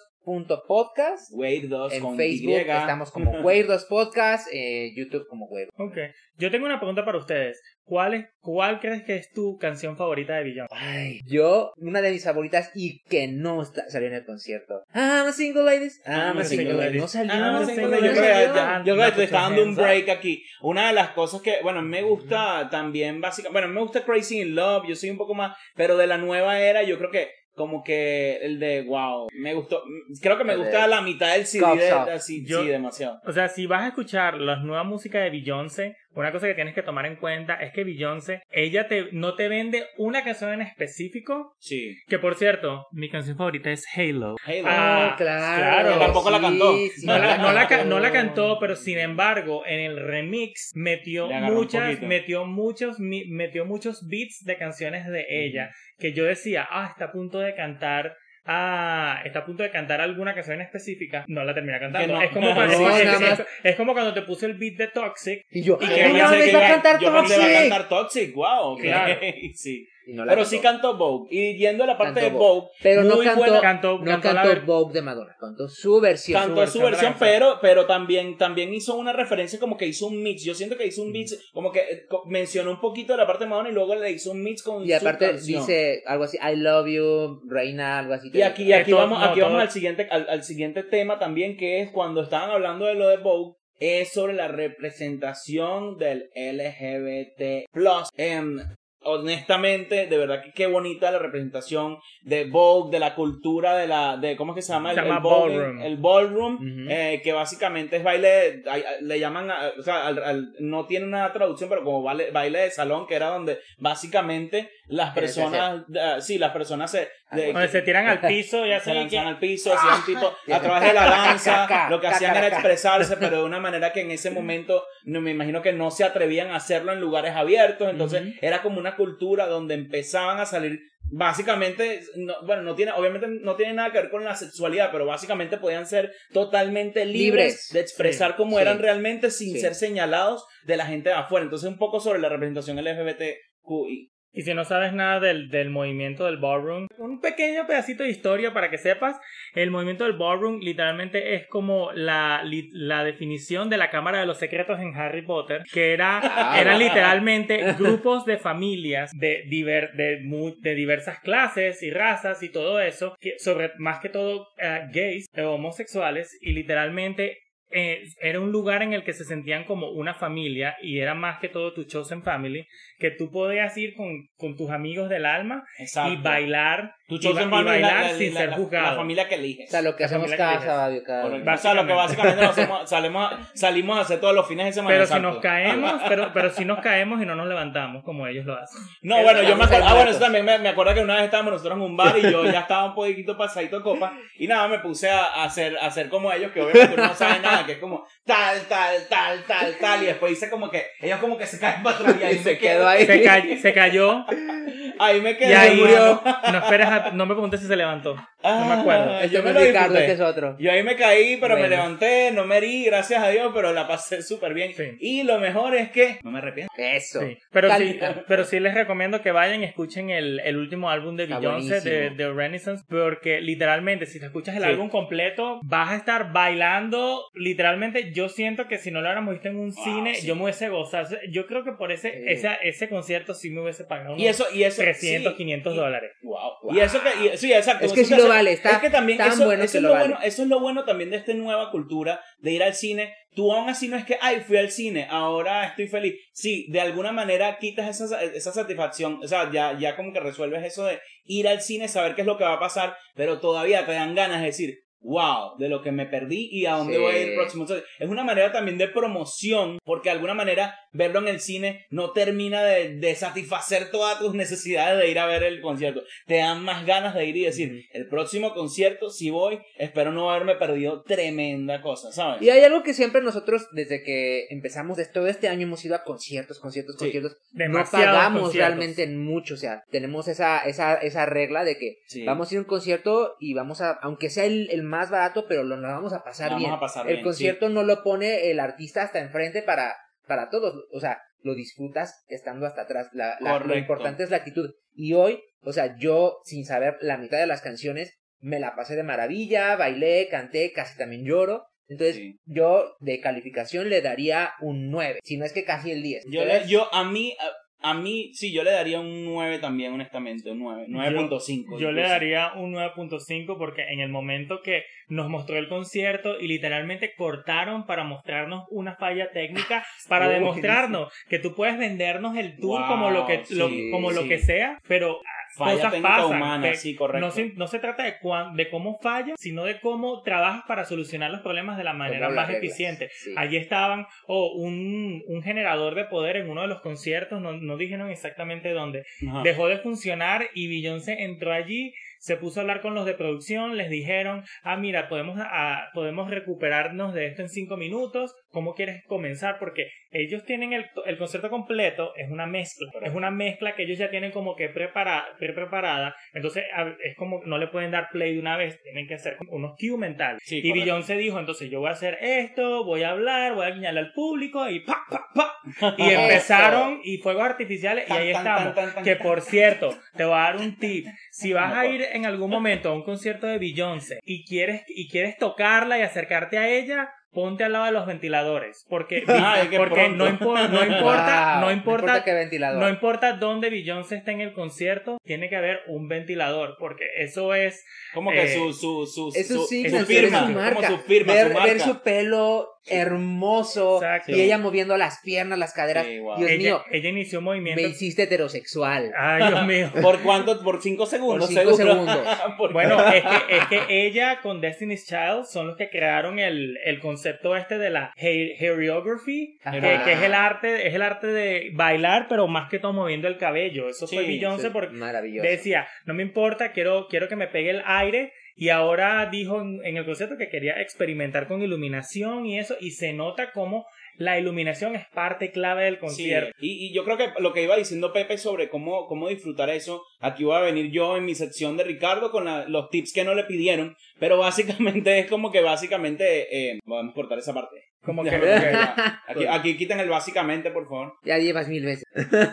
Podcast. Wade 2 En con Facebook Y. estamos como *laughs* Weirdos Podcast, eh, YouTube como Weird. Ok. Yo tengo una pregunta para ustedes. ¿Cuál, es, ¿Cuál crees que es tu canción favorita de Beyoncé? Ay, yo, una de mis favoritas y que no está- salió en el concierto. I'm a single ladies. I'm a single ladies. No salió. Ah, no sí, single yo creo ladies. ya- yo creo que te está dando un break aquí. Una de las cosas que, bueno, me gusta también básicamente, bueno, me gusta Crazy in Love, yo soy un poco más, pero de la nueva era yo creo que como que el de wow, me gustó, creo que me El de gusta la mitad del CD, de- así, Yo- sí, demasiado. O sea, si vas a escuchar la nueva música de Beyoncé, una cosa que tienes que tomar en cuenta es que Beyoncé, ella te, no te vende una canción en específico. Sí. Que por cierto, mi canción favorita es Halo. Halo. Ah, claro. claro, tampoco la cantó. sí, No la, no, la, ca- cantó. no la cantó, pero sin embargo, en el remix metió muchas, metió muchos, metió muchos beats de canciones de ella. Que yo decía, ah, está a punto de cantar. Ah, está a punto de cantar alguna canción específica. No la termina cantando. No. Es, como cuando, No, es- es- es como cuando te puse el beat de Toxic. Y yo, Y que ella va a cantar yo pensé iba a Toxic. cantar Toxic, wow, Claro. sí. No Pero cantó. sí cantó Vogue. Y yendo a la parte Cantó de Vogue, Pero no cantó, buena- Cantó, no cantó Vogue de Madonna, cantó su versión. cantó su versión pero, pero también, también hizo una referencia como que hizo un mix. Yo siento que hizo un mix, como que eh, mencionó un poquito de la parte de Madonna y luego le hizo un mix con Y aparte su canción. dice algo así, I love you, reina, algo así. Y aquí, y aquí vamos, no, aquí vamos al siguiente, al, al siguiente tema también, que es cuando estaban hablando de lo de Vogue, es sobre la representación del LGBT+. Em, honestamente, de verdad que qué bonita la representación de Vogue, de la cultura de la, de, ¿cómo es que se llama? Se el, llama el ballroom. El ballroom, eh, que básicamente es baile, le llaman, a- o sea, al- al- no tiene una traducción, pero como baile, baile de salón, que era donde básicamente las personas, ah, sí, las personas se... de- Donde se tiran al piso y *laughs* así. se lanzaban que- al piso, hacían tipo, *laughs* Y a través de la danza, lo que hacían era expresarse, pero de una manera que en ese momento, no, me imagino que no se atrevían a hacerlo en lugares abiertos, entonces era como una cultura donde empezaban a salir, básicamente, no- bueno, no tiene, obviamente no tiene nada que ver con la sexualidad, pero básicamente podían ser totalmente libres, Libres. de expresar Sí, cómo sí. eran realmente sin Sí. ser señalados de la gente de afuera, entonces un poco sobre la representación LGBTQI. Y si no sabes nada del, del movimiento del ballroom, un pequeño pedacito de historia para que sepas, el movimiento del ballroom literalmente es como la, la definición de la Cámara de los Secretos en Harry Potter, que era, Ah. eran literalmente grupos de familias de, diver- de, de diversas clases y razas y todo eso, que sobre más que todo eh, gays o homosexuales, y literalmente eh, era un lugar en el que se sentían como una familia y era más que todo tu chosen family, que tú podías ir con, con tus amigos del alma Exacto. y bailar, Tu y, chosen ba- y bailar la- sin la- ser la- juzgado. La familia que eliges. O sea, lo que La hacemos cada sábado, cada. O sea, lo que básicamente *laughs* hacemos, salimos, a- salimos a hacer todos los fines de semana. Pero si nos caemos, pero, pero si nos caemos y no nos levantamos como ellos lo hacen. No, bueno, yo me acuerdo, ah, bueno, eso también me, me acuerdo que una vez estábamos nosotros en un bar y yo ya estaba un poquito pasadito de copa y nada, me puse a, a hacer, a hacer como ellos, que obviamente no sabe nada, que es como tal, tal, tal, tal, tal, y después hice como que, ellos como que se caen para atrás y ahí Y se quedó ahí. Se, se cayó Ahí me y quedé. ahí murió. no esperes no me preguntes si se levantó. no me Ah, acuerdo. Este Yo me lo Ricardo, disfruté. este es otro. Yo ahí me caí, pero me levanté, no me herí, gracias a Dios, pero la pasé súper bien. Sí. Y lo mejor es que no me arrepiento. Eso. Sí, pero sí, pero sí les recomiendo que vayan y escuchen el, el último álbum de Beyoncé de, de Renaissance, porque literalmente si te escuchas el Sí. álbum completo, vas a estar bailando, literalmente yo siento que si no lo hubiéramos visto en un Wow, cine, sí. yo me hubiese gozado, yo creo que por ese, Sí. ese, ese concierto sí me hubiese pagado Y eso, y eso. 300, sí, 500 y- dólares. Wow. Wow. Y eso que, y- sí, exacto. Es que sí lo vale, está es que también tan eso, bueno eso que es lo lo vale. bueno, eso es lo bueno también de esta nueva cultura de ir al cine. Tú aún así no es que, ay, fui al cine, ahora estoy feliz. Sí, de alguna manera quitas esa, esa satisfacción, o sea, ya, ya como que resuelves eso de ir al cine, saber qué es lo que va a pasar, pero todavía te dan ganas de decir, wow, de lo que me perdí y a dónde Sí. voy a ir próximo. Entonces, es una manera también de promoción, porque de alguna manera verlo en el cine no termina de, de satisfacer todas tus necesidades de ir a ver el concierto. Te dan más ganas de ir y decir, el próximo concierto, si voy, espero no haberme perdido tremenda cosa, ¿sabes? Y hay algo que siempre nosotros, desde que empezamos de todo este año, hemos ido a conciertos, conciertos, Sí. conciertos. No Demasiados pagamos conciertos. realmente en mucho. O sea, tenemos esa, esa, esa regla de que Sí. vamos a ir a un concierto y vamos a, aunque sea el, el más barato, pero lo, lo vamos a pasar Vamos bien. a pasar el bien, concierto no lo pone el artista hasta enfrente para, para todos. O sea, lo disfrutas estando hasta atrás. La, la- lo importante es la actitud. Y hoy, o sea, yo, sin saber la mitad de las canciones, me la pasé de maravilla, bailé, canté, casi también lloro. Entonces, Sí. yo de calificación le daría un 9, si no es que casi el 10. Yo, le- yo a mí, a, mí, sí, yo le daría un 9 también, honestamente, un 9, 9.5. Yo le incluso. daría un 9.5 porque en el momento que nos mostró el concierto y literalmente cortaron para mostrarnos una falla técnica, para Uy, demostrarnos que tú puedes vendernos el tour Wow, como lo que lo- sí, como lo sí. que sea, pero Falla cosas pasan. humana, sí, correcto. No se, no se trata de, cuán- de cómo falla, sino de cómo trabajas para solucionar los problemas de la manera más reglas, eficiente. sí. Allí estaban, o un, un generador de poder en uno de los conciertos, no, no dijeron exactamente dónde, Ajá. dejó de funcionar y Beyoncé entró allí, se puso a hablar con los de producción, les dijeron, ah, mira, podemos, ah, podemos recuperarnos de esto en cinco minutos, ¿cómo quieres comenzar? Porque ellos tienen el, el concierto completo, es una mezcla, es una mezcla que ellos ya tienen como que prepara, pre-preparada, entonces a- es como no le pueden dar play de una vez, tienen que hacer unos cue mentales. Sí, y correcto. Beyoncé dijo, entonces yo voy a hacer esto, voy a hablar, voy a guiñarle al público y pa, pa, pa. *laughs* Y empezaron y fuegos artificiales y Tan, ahí tan, estamos. tan, tan, Que por cierto, te voy a dar un tip. Si vas a ir en algún momento a un concierto de Beyoncé y quieres, y quieres tocarla y acercarte a ella, ponte al lado de los ventiladores. Porque, *laughs* que porque no, impo- no importa, *laughs* Wow, no importa, qué ventilador. no importa dónde Beyoncé esté en el concierto, tiene que haber un ventilador. Porque eso es Como que eh, su, su, su, su su- su firma, su marca. como su firma, ver, su marca. ver su pelo hermoso Exacto. y ella moviendo las piernas, las caderas. Sí, wow. Dios ella, mío, ella inició un me movimiento. hiciste heterosexual. Ay, Dios *laughs* mío. ¿Por cuánto? Por cinco segundos, Por cinco seguro. segundos. *laughs* Por- Bueno, es que, es que ella con Destiny's Child son los que crearon el, el concepto este de la choreography, que, que es el arte, es el arte de bailar, pero más que todo moviendo el cabello. Eso fue Beyoncé sí. porque Maravilloso. decía, no me importa, quiero, quiero que me pegue el aire. Y ahora dijo en, en el concierto que quería experimentar con iluminación y eso, y se nota como la iluminación es parte clave del Sí, concierto. y, y yo creo que lo que iba diciendo Pepe sobre cómo, cómo disfrutar eso, aquí voy a venir yo en mi sección de Ricardo con la- los tips que no le pidieron, pero básicamente es como que básicamente, eh, vamos a cortar esa parte. Como que. Aquí, aquí quiten el básicamente, por favor. Ya llevas mil veces.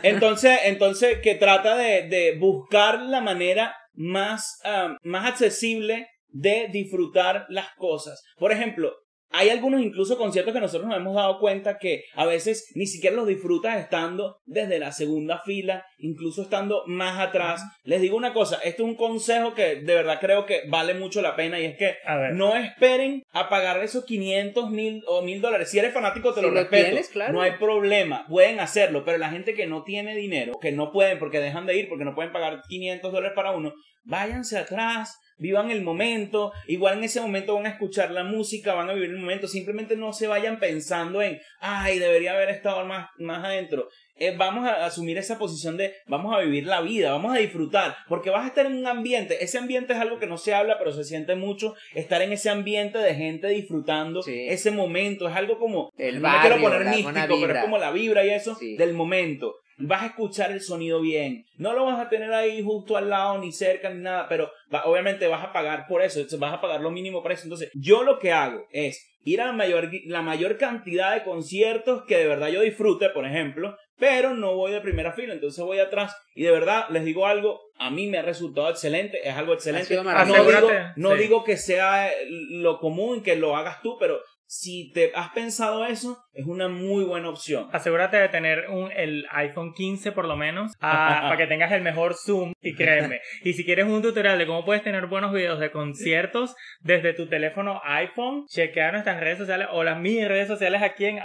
Entonces, entonces que trata de, de buscar la manera más, ah, más accesible de disfrutar las cosas. Por ejemplo, hay algunos incluso conciertos que nosotros nos hemos dado cuenta que a veces ni siquiera los disfrutas estando desde la segunda fila, incluso estando más atrás. Les digo una cosa, esto es un consejo que de verdad creo que vale mucho la pena y es que no esperen a pagar esos 500 mil o mil dólares. Si eres fanático, te Si lo lo respeto. tienes, claro. No hay problema. Pueden hacerlo. Pero la gente que no tiene dinero, que no pueden porque dejan de ir, porque no pueden pagar 500 dólares para uno, váyanse atrás. Vivan el momento, igual en ese momento van a escuchar la música, van a vivir el momento, simplemente no se vayan pensando en, ay, debería haber estado más, más adentro. Eh, vamos a asumir esa posición de, vamos a vivir la vida, vamos a disfrutar, porque vas a estar en un ambiente, ese ambiente es algo que no se habla, pero se siente mucho, estar en ese ambiente de gente disfrutando Sí. ese momento, es algo como, El no me quiero poner místico, pero es como la vibra y eso Sí. del momento. Vas a escuchar el sonido bien. No lo vas a tener ahí justo al lado, ni cerca, ni nada, pero va- obviamente vas a pagar por eso. vas a pagar lo mínimo por eso. Entonces, yo lo que hago es ir a la mayor, la mayor cantidad de conciertos que de verdad yo disfrute, por ejemplo, pero no voy de primera fila, entonces voy atrás. Y de verdad, les digo algo, a mí me ha resultado excelente, es algo excelente. No digo, no sí. digo que sea lo común, que lo hagas tú, pero si te has pensado eso, es una muy buena opción. Asegúrate de tener un, el iPhone 15 por lo menos ah, *laughs* para que tengas el mejor zoom y créeme. *laughs* Y si quieres un tutorial de cómo puedes tener buenos videos de conciertos desde tu teléfono iPhone, chequea nuestras redes sociales o las mis redes sociales aquí en.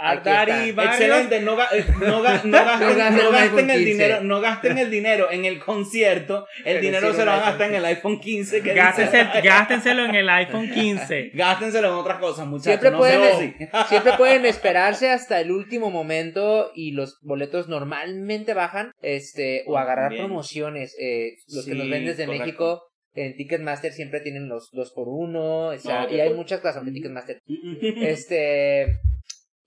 Barrios. Excelente, no, ga- eh, no, ga- *laughs* no gasten, No gasten no el gasten iPhone el 15. dinero, no gasten el dinero en el concierto, el Pero dinero se lo van a gastar en el iPhone 15 que Gástense- gástenselo en el iPhone 15. Gástenselo en otras cosas, muchachos. Siempre no pueden, siempre pueden esperarse hasta el último momento y los boletos normalmente bajan, este, o agarrar bien. promociones. Eh, los que nos ven desde correcto. México en Ticketmaster siempre tienen los dos por uno, o sea, No, y hay muchas cosas de Ticketmaster. *laughs* Este,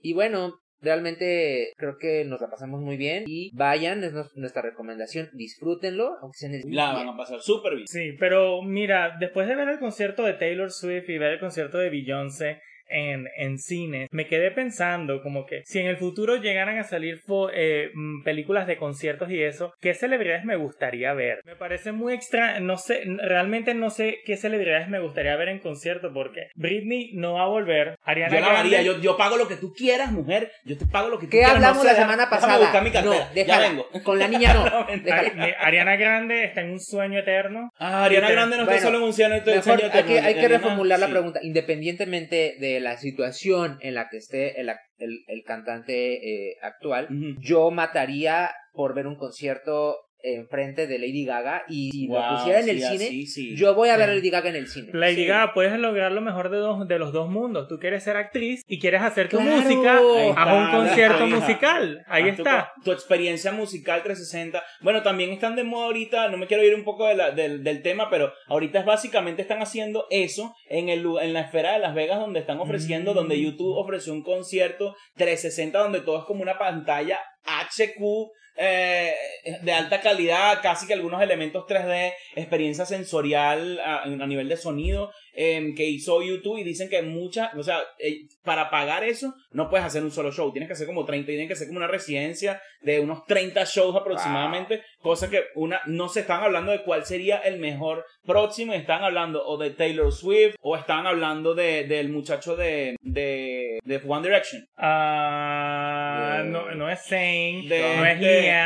y bueno, realmente creo que nos la pasamos muy bien y vayan, es nuestra recomendación, disfrútenlo, aunque sea en el La van a pasar súper bien. Sí, pero mira, después de ver el concierto de Taylor Swift y ver el concierto de Beyoncé, en, en cines, me quedé pensando como que si en el futuro llegaran a salir eh, mm, películas de conciertos y eso, ¿qué celebridades me gustaría ver? Me parece muy extraño, no sé, realmente no sé qué celebridades me gustaría ver en concierto porque Britney no va a volver. Ariana yo la Grande, yo, yo, pago lo que tú quieras, mujer. Yo te pago lo que tú ¿Qué quieras. ¿Qué hablamos la semana pasada? Mi no, ya vengo. Con la niña no. *laughs* Ariana Grande está en un sueño eterno. Ah, Ariana Grande no está solo en un sueño, eterno. Hay que, hay que reformular la pregunta. Independientemente de la situación en la que esté el, el, cantante eh, actual, yo mataría por ver un concierto enfrente de Lady Gaga y si lo pusiera en el cine, yo voy a ver a Lady Gaga en el cine. Lady Gaga, puedes lograr lo mejor de, dos, de los dos mundos. Tú quieres ser actriz y quieres hacer tu música, a un concierto musical. Ahí está. Tu, experiencia musical 360. Bueno, también están de moda ahorita, no me quiero ir un poco del, del, tema, pero ahorita es básicamente están haciendo eso en, el, en la esfera de Las Vegas donde están ofreciendo, donde mm. YouTube ofreció un concierto 360 donde todo es como una pantalla HQ eh, de alta calidad, casi que algunos elementos 3D, experiencia sensorial a, a nivel de sonido em, que hizo YouTube y dicen que muchas, o sea, eh, para pagar eso no puedes hacer un solo show, tienes que hacer como 30, tienen que hacer como una residencia de unos 30 shows aproximadamente, cosa que una no se están hablando de cuál sería el mejor próximo, están hablando o de Taylor Swift o están hablando de, del muchacho de, de, de One Direction. Ah, no, no es Zayn, no es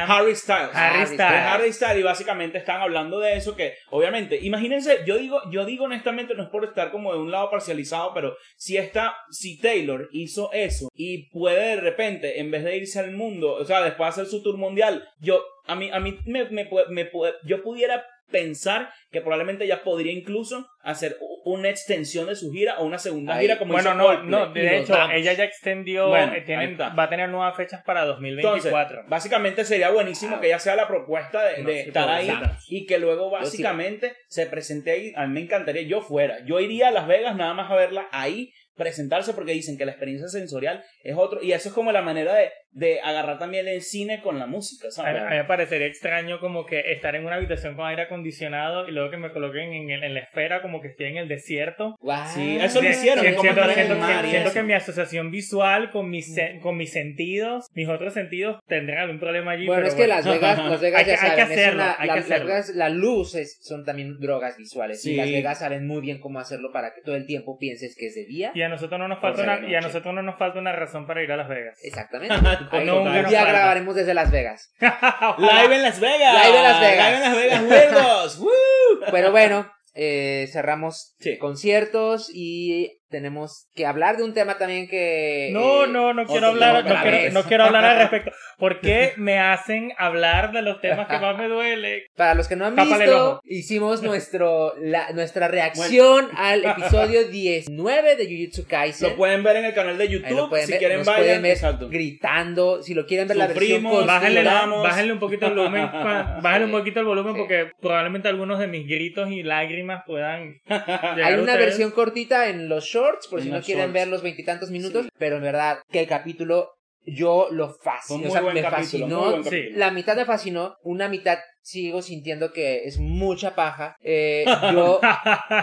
Harry Styles. Harry Styles. Harry Styles y básicamente están hablando de eso que obviamente, imagínense, yo digo, yo digo honestamente no es por estar como de un lado parcializado, pero si está, si Taylor hizo eso y puede de repente en vez de irse al mundo, o sea, después de hacer su tour mundial, yo a mí a mí me, me, me, yo pudiera pensar que probablemente ya podría incluso hacer una extensión de su gira o una segunda gira como bueno no no de hecho ella ya extendió eh, va a tener nuevas fechas para 2024 básicamente sería buenísimo que ella sea la propuesta de, estar ahí y que luego básicamente se presente ahí. A mí me encantaría yo fuera. Yo iría a Las Vegas nada más a verla ahí presentarse porque dicen que la experiencia sensorial es otro y eso es como la manera de de agarrar también el cine con la música, ¿sabes? A, mí me parecería extraño como que estar en una habitación con aire acondicionado y luego que me coloquen en, en la esfera como que estoy en el desierto. Sí, eso lo hicieron. Siento, que, mi asociación visual con mis, con mis sentidos, mis otros sentidos, tendrán algún problema allí. Bueno, es que Las Vegas, Las Vegas ya saben, hay que hacerlo, Las luces son también drogas visuales y Las Vegas saben muy bien cómo hacerlo para que todo el tiempo pienses que es de día. Y a nosotros no nos falta una, y a nosotros no nos falta una razón para ir a Las Vegas. Exactamente. *laughs* un día grabaremos desde Las Vegas. *laughs* Live en Las Vegas. Live en Las Vegas. Live en Las Vegas, Weirdos. *laughs* Pero bueno, eh, cerramos conciertos y tenemos que hablar de un tema también que... No, no, no quiero hablar, no quiero, no quiero, hablar al *laughs* respecto. ¿Por qué me hacen hablar de los temas que más me duele? Para los que no han visto, hicimos nuestro, la, nuestra reacción al episodio 19 de Jujutsu Kaisen. Lo pueden ver en el canal de YouTube, si quieren vayan, ver gritando, si lo quieren ver la versión bájenle, bájenle un poquito el volumen, *laughs* bájenle un poquito el volumen porque probablemente algunos de mis gritos y lágrimas puedan *laughs* Hay una versión cortita en los shows por si no quieren ver los veintitantos minutos, pero en verdad que el capítulo yo lo fascinó, o sea, me fascinó, la mitad me fascinó, una mitad sigo sintiendo que es mucha paja. Eh, *laughs* yo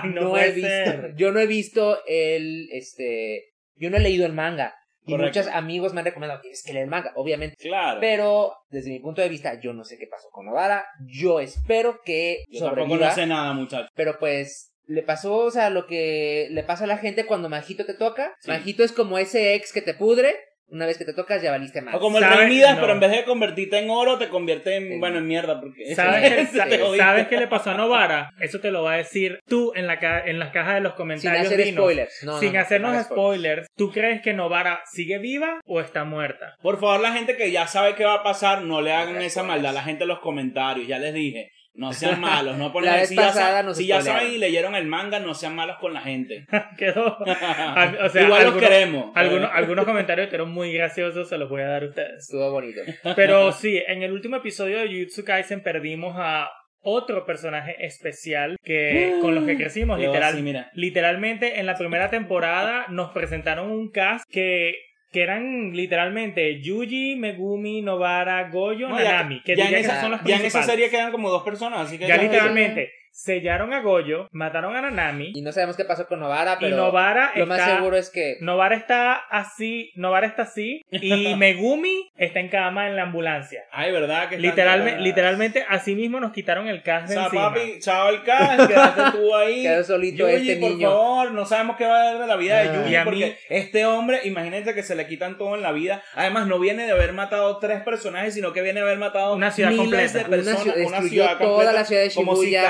no, he visto, yo no he visto el, este, yo no he leído el manga. Y muchos amigos me han recomendado que es que leer el manga, obviamente. Claro. Pero desde mi punto de vista, yo no sé qué pasó con Novara. Yo espero que yo sobreviva. Tampoco no sé nada, muchachos. Pero pues le pasó, o sea, lo que le pasa a la gente cuando Majito te toca. Majito es como ese ex que te pudre. Una vez que te tocas ya valiste más. O como el Rey Midas, pero en vez de convertirte en oro, te convierte en, bueno, en mierda. Porque ¿Sabes, *laughs* qué, ¿Sabes qué le pasó a Novara? Eso te lo va a decir tú en la, en las cajas de los comentarios. Sin hacer spoilers. Sin hacernos spoilers. ¿Tú crees que Novara sigue viva o está muerta? Por favor, la gente que ya sabe qué va a pasar, no le hagan esa maldad. La gente en los comentarios, ya les dije. No sean malos, no *laughs* ponen si, ya, si ya saben y leyeron el manga, no sean malos con la gente. *laughs* Quedó. o sea, Igual los queremos. Algunos, *laughs* algunos comentarios que eran muy graciosos se los voy a dar a ustedes. Estuvo bonito. Pero sí, en el último episodio de Jujutsu Kaisen perdimos a otro personaje especial que con los que *gasps* crecimos literal, literalmente en la primera temporada nos presentaron un cast que que eran literalmente Yuji, Megumi, Novara, Goyo, Nanami. Que ya, en esa, son las ya en esa serie quedan como dos personas, así que ya, literalmente sellaron a Goyo, mataron a Nanami. Y no sabemos qué pasó con Novara, Y pero Novara lo más seguro es que Novara está así, Novara está así y *laughs* Megumi está en cama en la ambulancia. Ay, ¿verdad? Que Literalmente, literalmente así mismo nos quitaron el cast O de sea, encima. papi, chao el cast, quédate tú *laughs* ahí. Quedó solito Yuji, este por niño. favor, no sabemos qué va a dar de la vida de Ah. Yuji Y a mí- porque este hombre, imagínate que se le quitan todo en la vida. Además, no viene de haber matado tres personajes, sino que viene de haber matado Una ciudad miles completa. de Una personas, ciudad- una ciudad toda completa, la ciudad de como si Shibuya.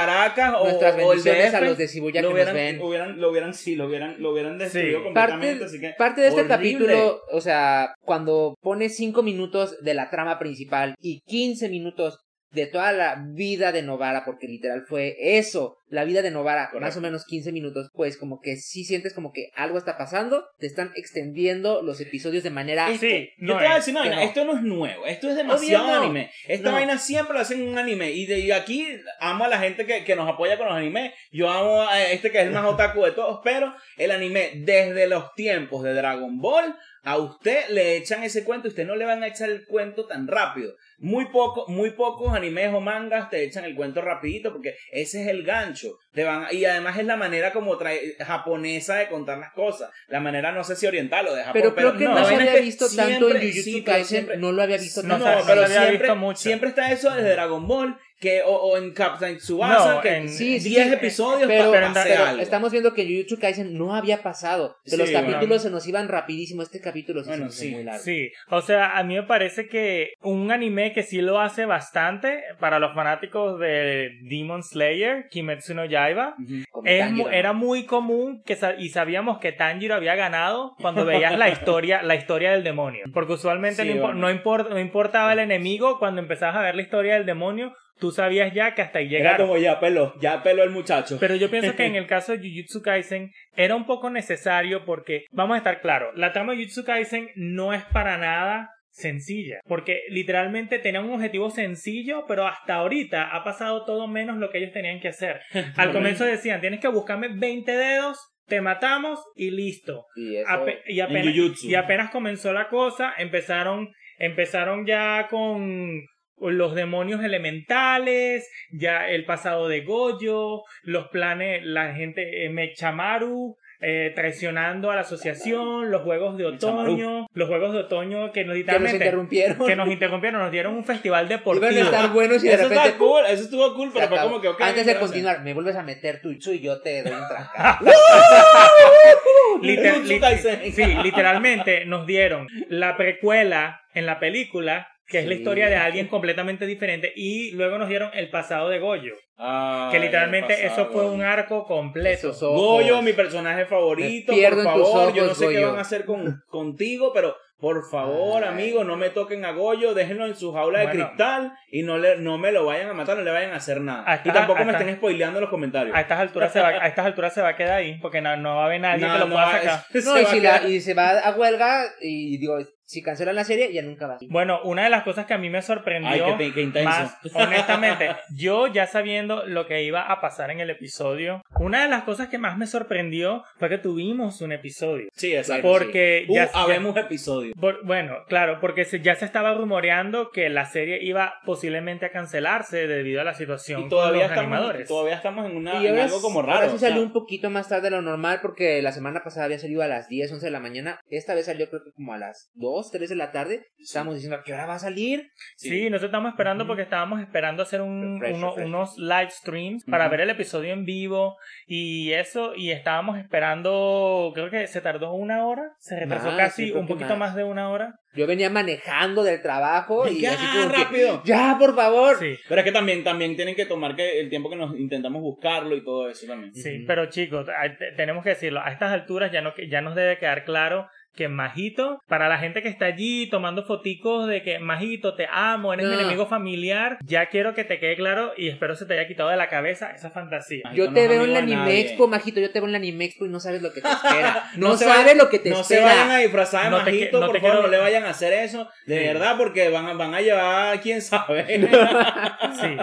Caracas o, Nuestras o el bendiciones DF a los de Shibuya lo que nos hubieran, ven. hubieran, lo hubieran, sí, lo hubieran, lo hubieran destruido Sí. completamente. Parte, así que, parte de este horrible. capítulo, o sea, cuando pone 5 minutos de la trama principal y 15 minutos de toda la vida de Novara, porque literal fue eso, la vida de Novara, Correcto. más o menos 15 minutos, pues como que sí sientes como que algo está pasando, te están extendiendo los episodios de manera... Sí, Yo no te voy a decir, no, que vaina, no. esto no es nuevo, esto es demasiado Obvio no. anime. Esta No. vaina siempre lo hacen en un anime. Y, de, y aquí amo a la gente que, que nos apoya con los animes. Yo amo a este que es el más otaku de todos, pero el anime, desde los tiempos de Dragon Ball, a usted le echan ese cuento, usted no le van a echar el cuento tan rápido. Muy poco, muy pocos animes o mangas te echan el cuento rapidito porque ese es el gancho. Te van, y además es la manera como trae, japonesa de contar las cosas. La manera, no sé si oriental o de Japón. Pero creo que no, se es había visto tanto en Jujutsu sí, Kaisen, siempre- no lo había visto No, no, tanto. no, no pero siempre, visto mucho. siempre está eso desde Dragon Ball que, o, o en Captain Tsubasa, No, que en- Sí, sí, 10 sí, episodios pero, para hacer pero algo. estamos viendo que Jujutsu Kaisen no había pasado. De los Sí, capítulos bueno. se nos iban rapidísimo. Este capítulo sí Bueno, se sí, muy largo. Sí, o sea, a mí me parece que un anime que sí lo hace bastante para los fanáticos de Demon Slayer, Kimetsu no Yaiba, Ujú. Con es Tanjiro, era muy común que y sabíamos que Tanjiro había ganado cuando veías la historia, la historia del demonio. Porque usualmente Sí, no, bueno. no, import- no importaba el enemigo, cuando empezabas a ver la historia del demonio, tú sabías ya que hasta ahí Era llegaron. como ya peló, ya peló el muchacho. Pero yo pienso que en *laughs* el caso de Jujutsu Kaisen era un poco necesario porque, vamos a estar claros, la trama de Jujutsu Kaisen no es para nada sencilla, porque literalmente tenían un objetivo sencillo, pero hasta ahorita ha pasado todo menos lo que ellos tenían que hacer. *laughs* Al comienzo decían, tienes que buscarme 20 dedos, te matamos y listo. Y eso- Ape- y, en apenas, y apenas comenzó la cosa, empezaron, empezaron ya con los demonios elementales, ya el pasado de Goyo, los planes, la gente, eh, Mechamaru, eh, traicionando a la asociación, los juegos de otoño, los juegos de otoño que nos que nos interrumpieron. que nos interrumpieron, nos dieron un festival Iban deportivo. a estar buenos y de eso repente. está cool, eso estuvo cool, pero fue como que, ok. Antes de continuar, me vuelves a meter tu y yo te doy un trancazo. *laughs* *laughs* Liter- lit- sí, literalmente nos dieron la precuela en la película, que es la historia de alguien completamente diferente, y luego nos dieron el pasado de Goyo, Ay, que literalmente eso fue un arco completo. Ojos. Goyo, mi personaje favorito, por favor, yo no sé qué van a hacer con, *laughs* contigo, pero por favor, Ay. amigo, no me toquen a Goyo, déjenlo en su jaula de cristal y no, le, no me lo vayan a matar, no le vayan a hacer nada. Hasta- y tampoco me estén spoileando los comentarios. A estas alturas se va, a estas alturas se va a quedar ahí, porque no, no va a haber nadie No, que lo no, pueda sacar. *laughs* es- No, se y, si la- y se va a huelga y digo, si cancelan la serie, ya nunca va. Bueno, una de las cosas que a mí me sorprendió Ay, qué, qué intenso. más, *laughs* honestamente, yo ya sabiendo lo que iba a pasar en el episodio, una de las cosas que más me sorprendió fue que tuvimos un episodio. Sí, exacto. Porque Uh, ya, ya- habemos episodios. por- bueno, claro, porque se- ya se estaba rumoreando que la serie iba posiblemente a cancelarse debido a la situación Y todavía con los estamos, animadores. todavía estamos en, una, y en ahora, algo como ahora raro. sí o sea, salió un poquito más tarde de lo normal porque la semana pasada había salido a las 10, 11 de la mañana. Esta vez salió creo que como a las 2, 3 de la tarde. Estábamos diciendo, ¿a qué hora va a salir? Sí, nosotros estamos esperando Ujú. porque estábamos esperando hacer un, Refresh, uno- refresh. unos live streams para Ujú. ver el episodio en vivo y eso, y estábamos esperando, creo que se tardó una hora, se retrasó Más, casi un que poquito más. más de una hora. Yo venía manejando del trabajo y Ya, así como que, rápido. ya, por favor. Sí, Pero es que también, también tienen que tomar que el tiempo que nos intentamos buscarlo y todo eso también. sí, Ujú. pero chicos, tenemos que decirlo, a estas alturas ya, no, ya nos debe quedar claro que Majito, para la gente que está allí tomando foticos de que Majito, te amo, eres mi No. enemigo familiar, ya quiero que te quede claro y espero se te haya quitado de la cabeza esa fantasía. Majito Yo no te veo en la Anime. Expo, Majito. Yo te veo en la Anime Expo y no sabes lo que te *laughs* espera. No, se sabes lo que te no espera. se vayan a disfrazar de No te majito, no por te favor, quiero- no le vayan a hacer eso, de Sí. verdad, porque van a, van a llevar, quién sabe. *laughs* Sí.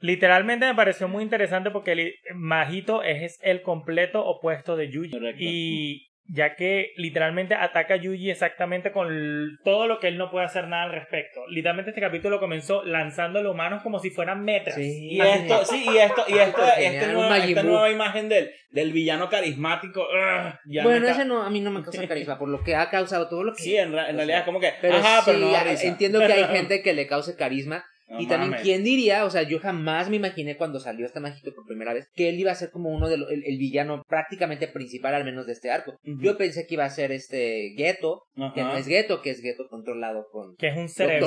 Literalmente me pareció muy interesante porque Majito es el completo opuesto de Yuji. Correcto. Y ya que literalmente ataca a Yuji exactamente con todo lo que él no puede hacer nada al respecto. Literalmente este capítulo comenzó lanzando a los humanos como si fueran metras. Sí. Y esto, sí, y esto, y esto, este un nueva, esta nueva imagen del, del villano carismático. ya bueno, ese no, a mí no me causa carisma, por lo que ha causado todo lo que... Sí, en, ra- en realidad es como que. Pero ajá, pero sí, no entiendo que hay *laughs* gente que le cause carisma. No y también, mames. ¿quién diría? O sea, yo jamás me imaginé cuando salió este Majito por primera vez que él iba a ser como uno de los, el, el villano prácticamente principal, al menos de este arco. Yo pensé que iba a ser este Geto, que Ajá. no es Geto, que es Geto controlado con... Que es un cerebro.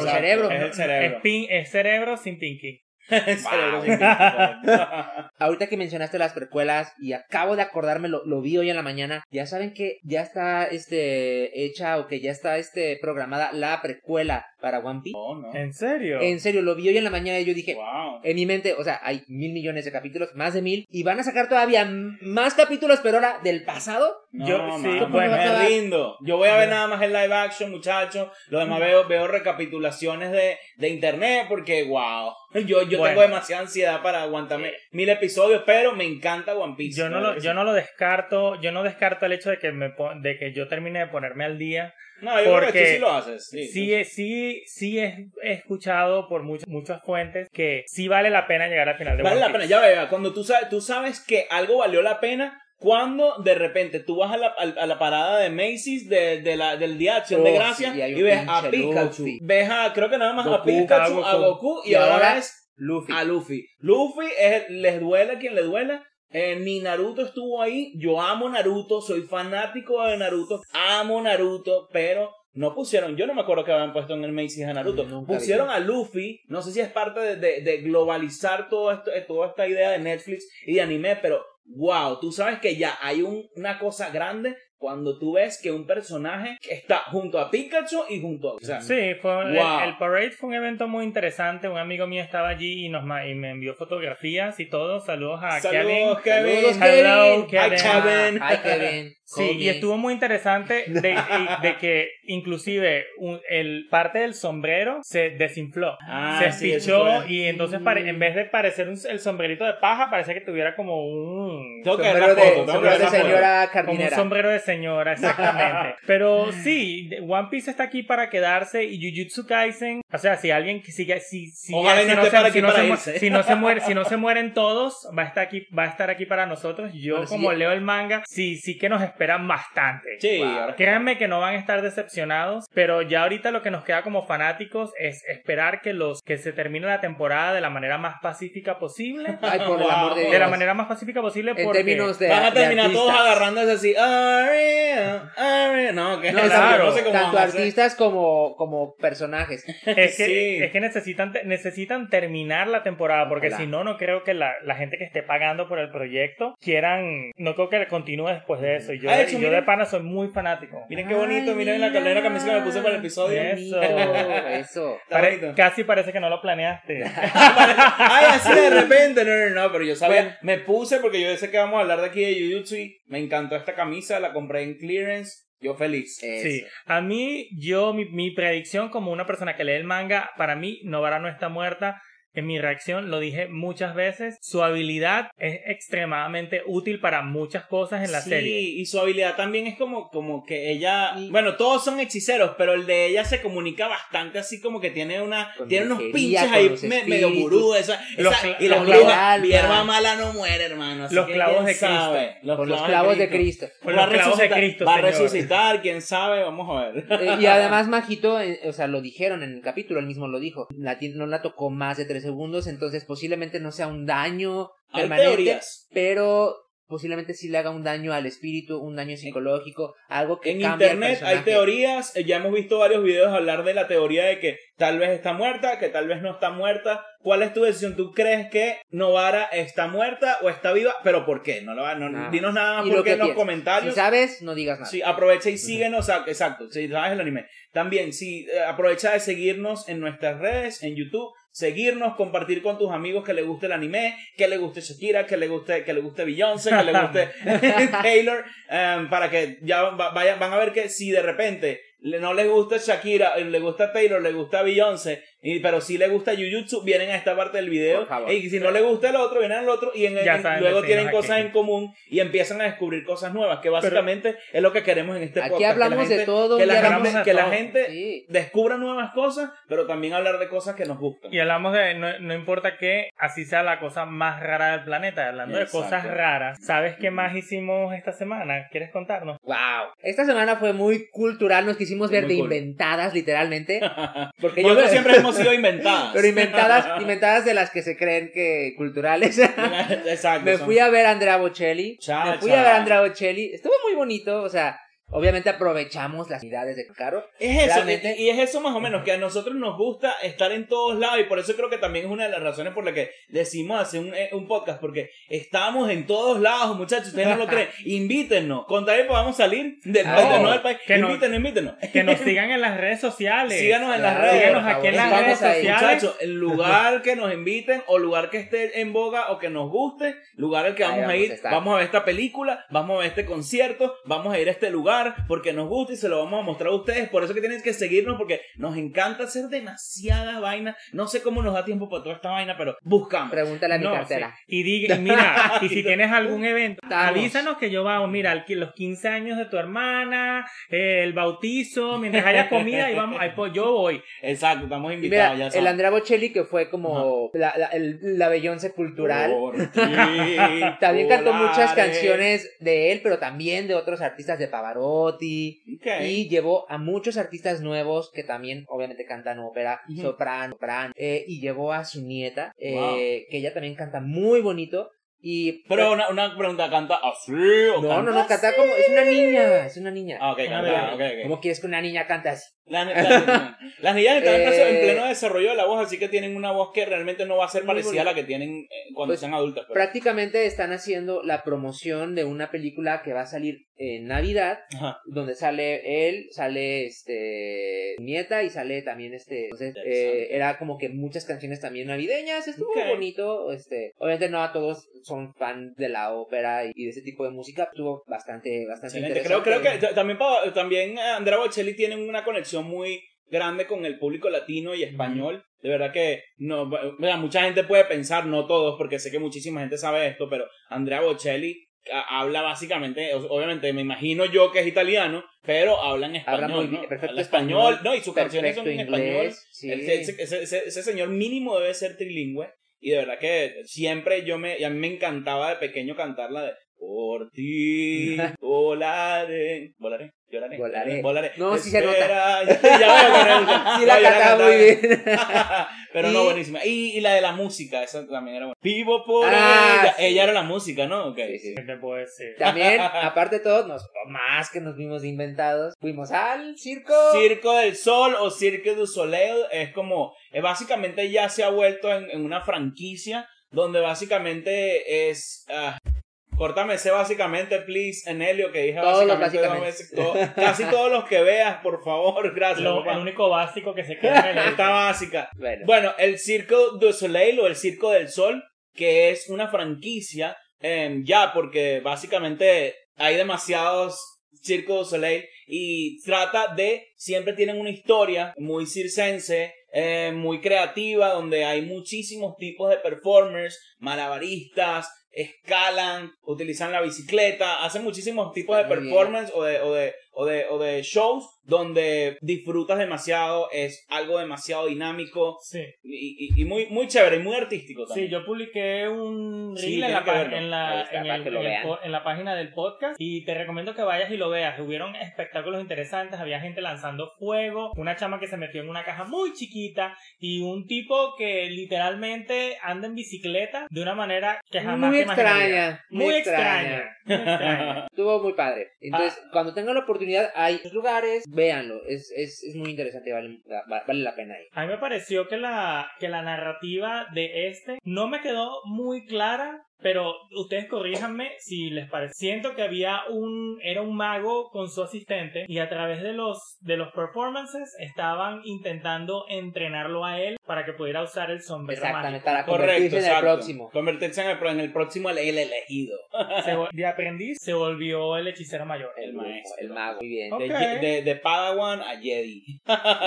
Es el cerebro. Es, pin- es cerebro sin Pinky. *laughs* *laughs* Ahorita que mencionaste las precuelas y acabo de acordarme, lo, lo vi hoy en la mañana, ya saben que ya está este hecha o que ya está este programada la precuela para One Piece. No, no. ¿En serio? En serio, lo vi hoy en la mañana y yo dije, Wow. en mi mente, o sea, hay mil millones de capítulos, más de mil, y van a sacar todavía más capítulos, pero ahora del pasado. No, Yo- sí, bueno. me rindo. Yo voy a ver nada más el live action, muchachos. Lo demás veo, veo recapitulaciones de, de internet porque, wow. *laughs* Yo, yo Bueno. tengo demasiada ansiedad para aguantarme mil episodios, pero me encanta One Piece. Yo no, ¿verdad lo, yo sí? no lo descarto, yo no descarto el hecho de que me de que yo termine de ponerme al día. No, yo creo que porque tú sí lo haces. Sí, Sí, he- sí, sí he, he escuchado por muchas muchas fuentes que sí vale la pena llegar al final de Vale One la pena, Piece. ya vea, cuando tú sabes, tú sabes que algo valió la pena cuando de repente tú vas a la, a, la parada de Macy's de, de la, del Día de Acción de Oh, Gracias sí, y ves a Pikachu, Luffy. ves a, creo que nada más a Pikachu, a Goku. Y, Y ahora ahora Luffy. a Luffy. Luffy es, les duele a quien le duela. Eh, ni Naruto estuvo ahí. Yo amo Naruto, soy fanático de Naruto, amo Naruto, pero no pusieron, yo no me acuerdo que habían puesto en el Macy's a Naruto. Pusieron a Luffy, no sé si es parte de, de- de globalizar todo esto, toda esta idea de Netflix y de anime, pero wow, tú sabes que ya hay un- una cosa grande cuando tú ves que un personaje está junto a Pikachu y junto a... O sea, Sí, fue el- Wow. el, parade fue un evento muy interesante. Un amigo mío estaba allí y nos ma- y me envió fotografías y todo. Saludos a Saludos, Kevin. Kevin. Saludos, Hello, Kevin. Kevin. Hi, Kevin. Ay, Kevin. Sí, Kobe. y estuvo muy interesante de, de que inclusive un- el parte del sombrero se desinfló. Ah, se sí, espichó y entonces pare- en vez de parecer un- el sombrerito de paja, parecía que tuviera como un... Tengo que ver Sombrero de, foto, sombrero de la foto. señora Como un sombrero de señora, exactamente. *laughs* Pero sí, One Piece está aquí para quedarse y Jujutsu Kaisen, o sea, si alguien que sigue, si, si, Ojalá si no se, para si aquí no para se mu- irse. si no se muere, si no se mueren todos, va a estar aquí, va a estar aquí para nosotros. Yo Bueno, sí, como ya- leo el manga, sí, sí que nos esperan bastante. Sí, Wow. ahora- Créanme que no van a estar decepcionados, pero ya ahorita lo que nos queda como fanáticos es esperar que los que se termine la temporada de la manera más pacífica posible. Ay, por el Wow. amor de Dios. De la manera más pacífica posible En porque términos de Van a terminar todos agarrándose así. No, que No, no, claro, no sé cómo tanto artistas como, como personajes. *laughs* es que, Sí. es que necesitan, necesitan terminar la temporada, porque Ojalá. si no, no creo que la, la gente que esté pagando por el proyecto quieran, no creo que continúe después de eso. Y yo, Ah, de hecho, y yo de pana soy muy fanático. Miren qué bonito, miren la, miren la camisa que me puse para el episodio. Eso. Eso. Pare- casi parece que no lo planeaste. *laughs* Ay, así de repente, no, no, no, pero yo sabía, Bueno. me puse porque yo sé que vamos a hablar de aquí de Jujutsu y me encantó esta camisa, la compré en clearance, yo feliz. Eso. Sí, a mí, yo, mi, mi predicción como una persona que lee el manga, para mí, Novara no está muerta. En mi reacción lo dije muchas veces, su habilidad es extremadamente útil para muchas cosas en la sí, serie. y su habilidad también es como, como que ella, bueno, todos son hechiceros, pero el de ella se comunica bastante así como que tiene una, Con tiene unos pinches ahí los me- medio gurú, esa, Los esa- y los brujas, clavos. hierba mala no muere, hermano. así Los que clavos quién de Cristo. sabe, Con los clavos de Cristo. Los a clavos de resucitar, Cristo, va a resucitar, quién sabe, vamos a ver. Eh, y además, Majito, eh, o sea, lo dijeron en el capítulo, él mismo lo dijo. La no la tocó más de tres segundos, entonces posiblemente no sea un daño Hay permanente, teorías. pero posiblemente sí le haga un daño al espíritu, un daño psicológico, algo que En al internet hay teorías, eh, ya hemos visto varios videos hablar de la teoría de que tal vez está muerta, que tal vez no está muerta. ¿Cuál es tu decisión? ¿Tú crees que Novara está muerta o está viva? ¿Pero por qué? No, lo, no, Nada. dinos nada más porque que en los piensas. comentarios. Si sabes, no digas nada. Sí, aprovecha y síguenos, ah, exacto, si sabes el anime. También, sí, eh, aprovecha de seguirnos en nuestras redes, en YouTube, seguirnos, compartir con tus amigos que le guste el anime, que le guste Shakira, que le guste, que le guste Beyoncé, que le guste *laughs* *laughs* Taylor, em, para que ya va- vayan, van a ver que si de repente no les gusta Shakira, le gusta Taylor, le gusta Beyoncé, y, pero si le gusta Jujutsu, vienen a esta parte del video. Y si no le gusta el otro, vienen al otro y en, en- saben luego tienen aquí. cosas en común y empiezan a descubrir cosas nuevas, que básicamente es lo que queremos en este Aquí podcast. que la hablamos de gente- todo, Que la, gente, que la gente Sí. descubra nuevas cosas, pero también hablar de cosas que nos gustan. Y hablamos de, no, no importa que así sea la cosa más rara del planeta, hablando Exacto. de cosas raras. ¿Sabes qué más hicimos esta semana? ¿Quieres contarnos? Wow. Esta semana fue muy cultural, nos quisimos ver Muy de cool. inventadas, literalmente. *laughs* Porque yo siempre *laughs* hemos sido inventadas. Pero inventadas, inventadas de las que se creen que culturales. *laughs* Exacto. me son- fui a ver a Andrea Bocelli. Cha, me fui cha. a ver a Andrea Bocelli. Estuvo muy bonito, o sea, obviamente aprovechamos las unidades de Caro. Es eso, Realmente- y es eso más o menos, que a nosotros nos gusta estar en todos lados y por eso creo que también es una de las razones por las que decimos hacer un, eh, un podcast, porque estamos en todos lados, muchachos, ustedes no lo *laughs* creen, invítennos, con tal que podamos salir del Ah, país, oh, no del país, que no- invítenos, invítenos. Que nos *laughs* sigan en las redes sociales. Síganos en las redes. Síganos aquí en las redes Estamos sociales. Muchachos, el lugar que nos inviten o lugar que esté en boga o que nos guste, lugar al que vamos a ir, estar. vamos a ver esta película, vamos a ver este concierto, vamos a ir a este lugar porque nos gusta y se lo vamos a mostrar a ustedes. Por eso que tienen que seguirnos porque nos encanta hacer demasiadas vainas. No sé cómo nos da tiempo para toda esta vaina, pero buscamos. Pregúntale a mi No, cartera. sí. Y diga, y mira, *laughs* y si tienes algún evento, Estamos. avísanos que yo vamos, mira, los 15 años de tu hermana, eh, el bautizo, mientras haya comida, y vamos, ahí, pues, yo voy. Exacto, estamos Y invitados. mira, ya el. Andrea Bocelli, que fue como la, la, el- la Beyoncé cultural. Por *laughs* ti, También cantó muchas volaré. canciones de él, pero también de otros artistas de Pavarotti. Ok. Y llevó a muchos artistas nuevos que también obviamente cantan ópera, Ujú. soprano, soprano. eh, y llevó a su nieta, eh, Wow. que ella también canta muy bonito. Y Pero una, una pregunta, ¿canta así o no, canta no, no, canta como. Es una niña, es una niña. Ah, ok, Una canta, bebé. ok, ok. ¿Cómo quieres que una niña cante así? La- la- las niñas están en Eh, pleno desarrollo de la voz, así que tienen una voz que realmente no va a ser parecida a la que tienen cuando Pues, sean adultas. pero- Prácticamente están haciendo la promoción de una película que va a salir en Navidad, Ajá. donde sale él, sale este nieta y sale también este entonces Interesante. eh, era como que muchas canciones también navideñas estuvo Ok. bonito este obviamente no a todos son fan de la ópera y, de ese tipo de música estuvo bastante bastante Excelente. Creo, creo interesante. que también, también Andrea Bocelli tiene una conexión muy grande con el público latino y español. De verdad que no, mucha gente puede pensar, no todos, porque sé que muchísima gente sabe esto, pero Andrea Bocelli habla básicamente, obviamente me imagino yo que es italiano, pero habla en español. Habla muy ¿no? bien, perfecto Habla español, español, no, y sus canciones son en español. inglés, sí. Ese, ese- ese- ese- ese señor mínimo debe ser trilingüe. Y de verdad que siempre yo me, y a mí me encantaba de pequeño cantarla de Por ti *laughs* volaré. ¿Volaré? ¿Lloraré? Volaré. Volaré. No, sí se Espera, Ya, ya no- *laughs* sí la cantaba muy bien *laughs* Pero Y- no, buenísima. Y, y la de la música, esa también era buena. Vivo por Ah, ella. sí. Ella era la música, ¿no? Ok. Sí, sí. ¿Qué te puedo decir? también *laughs* aparte de todo nos más que nos vimos inventados fuimos al circo Circo del Sol o Cirque du Soleil es como, básicamente ya se ha vuelto en, en una franquicia donde básicamente es... ah, Córtame ese básicamente, please, Enelio, que dije Todos los básicamente, dos veces, todo- casi todos los que veas, por favor, *laughs* gracias. Lo- el único básico que se queda en *laughs* Esta básica. bueno Bueno, el Circo du Soleil o el Circo del Sol, que es una franquicia, em, ya, porque básicamente hay demasiados Circo du Soleil y trata de, siempre tienen una historia muy circense, eh, muy creativa, donde hay muchísimos tipos de performers, malabaristas, escalan, utilizan la bicicleta, hacen muchísimos tipos de performance o de, o de, o de, o de shows donde disfrutas demasiado, es algo demasiado dinámico Sí. y, y- y muy, muy chévere y muy artístico Sí, también. yo publiqué un reel Sí, en, la en, la, está, en, el- en el la página del podcast y te recomiendo que vayas y lo veas. Hubieron espectáculos interesantes, había gente lanzando fuego, una chama que se metió en una caja muy chiquita y un tipo que literalmente anda en bicicleta de una manera que jamás muy te extraña Muy extraña. Muy *laughs* extraña. Estuvo muy padre. Entonces, Ah. cuando tengan la oportunidad, hay lugares, véanlo. Es, es, es muy interesante, vale, va- vale la pena ir. A mí me pareció que la, que la narrativa de este no me quedó muy clara, pero ustedes corríjanme si les parece. Siento que había un, era un mago con su asistente y a través de los, de los performances estaban intentando entrenarlo a él para que pudiera usar el sombrero Exactamente, mágico. para Correcto, convertirse en el exacto. próximo. Convertirse en el, pro- en el próximo, el, el elegido. *laughs* Se vol- de aprendiz se volvió el hechicero mayor. El maestro. El mago, muy bien. De, de Padawan a Jedi.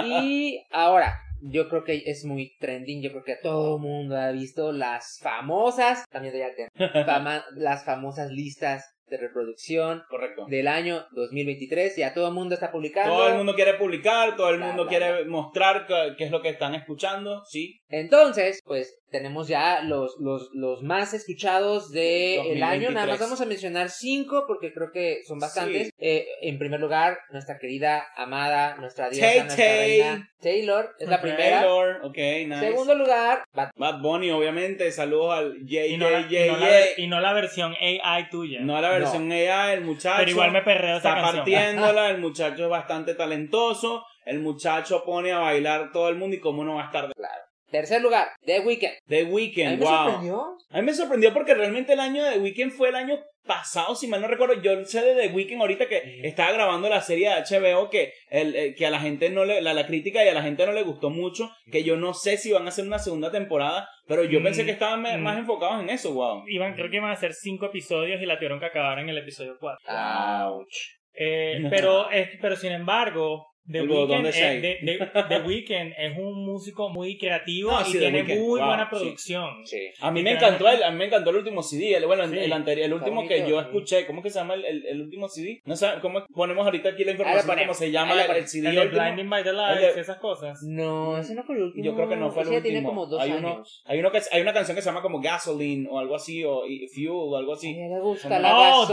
Y ahora, yo creo que es muy trending. Yo creo que todo el mundo ha visto las famosas, también de *laughs* fama- las famosas listas de reproducción Correcto. del año 2023. Ya todo el mundo está publicando. Todo el mundo quiere publicar, todo el Bla, mundo bla, quiere mostrar qué, es lo que están escuchando, sí. Entonces, pues tenemos ya los, los, los más escuchados del año. Nada más 2023. vamos a mencionar cinco porque creo que son bastantes. Sí. Eh, en primer lugar, nuestra querida, amada, nuestra diosa, Tay nuestra Tay. reina Taylor es la primera. Taylor, ok, nice. Segundo lugar, Bad Bad Bunny, obviamente, saludos al Y no, la, y, no la, y no la versión AI tuya. No la versión AI, el muchacho. pero igual me perreo esa está canción. partiéndola, el muchacho es bastante talentoso, el muchacho pone a bailar todo el mundo y cómo no va a estar. Tercer lugar, The Weeknd. The A mí Weeknd, me wow. sorprendió. A mí me sorprendió porque realmente el año de The Weeknd fue el año pasado, si mal no recuerdo. Yo sé de The Weeknd ahorita que estaba grabando la serie de HBO que, el, eh, que a la gente no le, la, la crítica y a la gente no le gustó mucho, que yo no sé si van a hacer una segunda temporada, pero yo Mm, pensé que estaban me- mm. más enfocados en eso, wow. Iban, creo que iban a ser cinco episodios y la tuvieron que acabar en el episodio 4. Ouch. Eh, *laughs* pero, es, pero sin embargo, The Weeknd, de es, Shade. The- The- Weeknd es un músico muy creativo No, y sí, tiene muy wow, buena sí. producción. Sí. A mí me encantó el, a mí me encantó el último CD, el, bueno, el- Sí. el anterior, el último bonito, que yo sí. escuché, ¿cómo que se llama el, el, el último CD? No sé, ¿cómo ponemos ahorita aquí la información de ponemos, cómo se llama el. CD El de? Blinding by the Lights, de- esas cosas. No, ese no fue el último. Yo creo que no fue el último. tiene como dos hay uno, años. hay uno que hay una canción que se llama como Gasoline o algo así o Fuel o algo A así. mí me gusta Oh, la Don,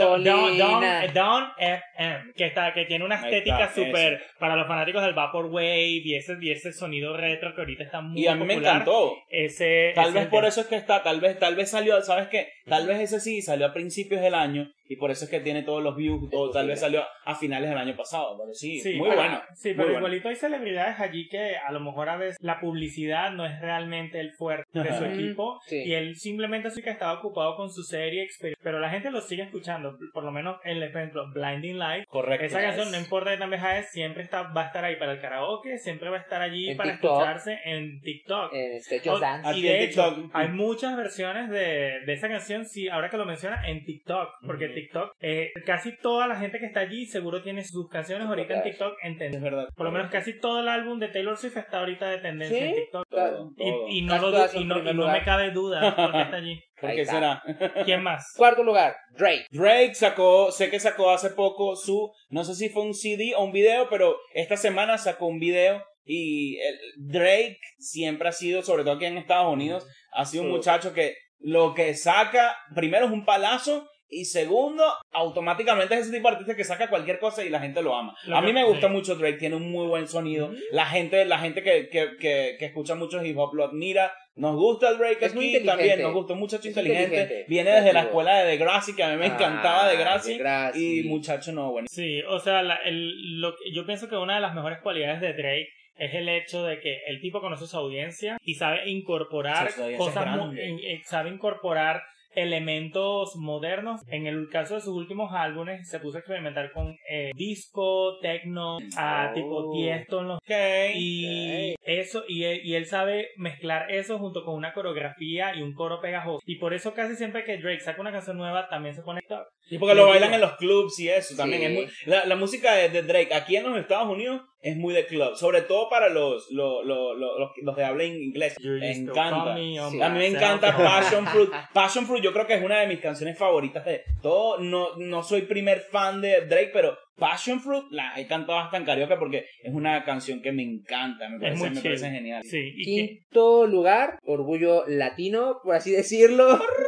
gasolina. Don, Don FM, que, está, que tiene una estética súper para los fanáticos del Vaporwave y ese, y ese sonido retro que ahorita está muy Y a mí me popular. encantó. Ese, Tal ese vez por eso es que está, tal vez, tal vez salió, ¿sabes qué? Tal vez ese sí salió a principios del año y por eso es que tiene todos los views, o tal vez salió a finales del año pasado, pero sí, Sí, muy pero- bueno. Sí, pero bueno. igualito hay celebridades allí que a lo mejor a veces la publicidad no es realmente el fuerte de su equipo Sí. y él simplemente sí que estaba ocupado con su serie, pero la gente lo sigue escuchando, por lo menos el ejemplo Blinding Light. Correcto. Esa canción, no importa de tan vieja es, siempre está, va a estar ahí para el karaoke, siempre va a estar allí En para TikTok. escucharse en TikTok. En este Oh, Dance. Y de hecho, TikTok. hay muchas versiones de, de esa canción, sí, ahora que lo menciona, en TikTok. Porque Ujú. TikTok, eh, casi toda la gente que está allí seguro tiene sus canciones ahorita en. TikTok en Es tendencia. verdad. Por lo menos casi todo el álbum de Taylor Swift está ahorita de tendencia ¿Sí? en TikTok. Todo, Y, todo. y no, lo, y y me cabe duda *laughs* porque está allí. ¿Por qué será? *laughs* ¿Quién más? Cuarto lugar, Drake. Drake sacó, sé que sacó hace poco su, no sé si fue un CD o un video, pero esta semana sacó un video y el- Drake siempre ha sido, sobre todo aquí en Estados Unidos, ha sido un muchacho que lo que saca, primero es un palazo y segundo, automáticamente es ese tipo de artista que saca cualquier cosa y la gente lo ama. Lo a mí que- me gusta sí. mucho Drake, tiene un muy buen sonido. La gente, la gente que, que, que, que escucha mucho hip hop lo admira. Nos gusta Drake Es aquí también, nos gusta un muchacho inteligente. inteligente, Viene desde la escuela de Degrassi, que a mí me encantaba Ah, Degrassi. Degrassi. Y muchacho no, bueno. Sí, o sea, la- el- lo que- yo pienso que una de las mejores cualidades de Drake es el hecho de que el tipo conoce su audiencia y sabe incorporar cosas, en- sabe incorporar elementos modernos. En el caso de sus últimos álbumes se puso a experimentar con eh, disco, techno, a Oh. tipo Tiesto en los Ok. y eso y él, y él sabe mezclar eso junto con una coreografía y un coro pegajoso y por eso casi siempre que Drake saca una canción nueva también se pone top. Y porque lo bailan en los clubs y eso también. Sí. Es muy, la, la música de, de Drake aquí en los Estados Unidos es muy de club. Sobre todo para los, los, los, los, los- los de habla inglés. Me encanta. me Sí. A mí me encanta. Passion *laughs* Fruit. Passion Fruit yo creo que es una de mis canciones favoritas de todo. No, no soy primer fan de Drake, pero Passion Fruit la he cantado hasta en karaoke porque es una canción que me encanta. Me parece, muy me parece genial. Sí, y que- Quinto lugar, orgullo latino, por así decirlo. *laughs*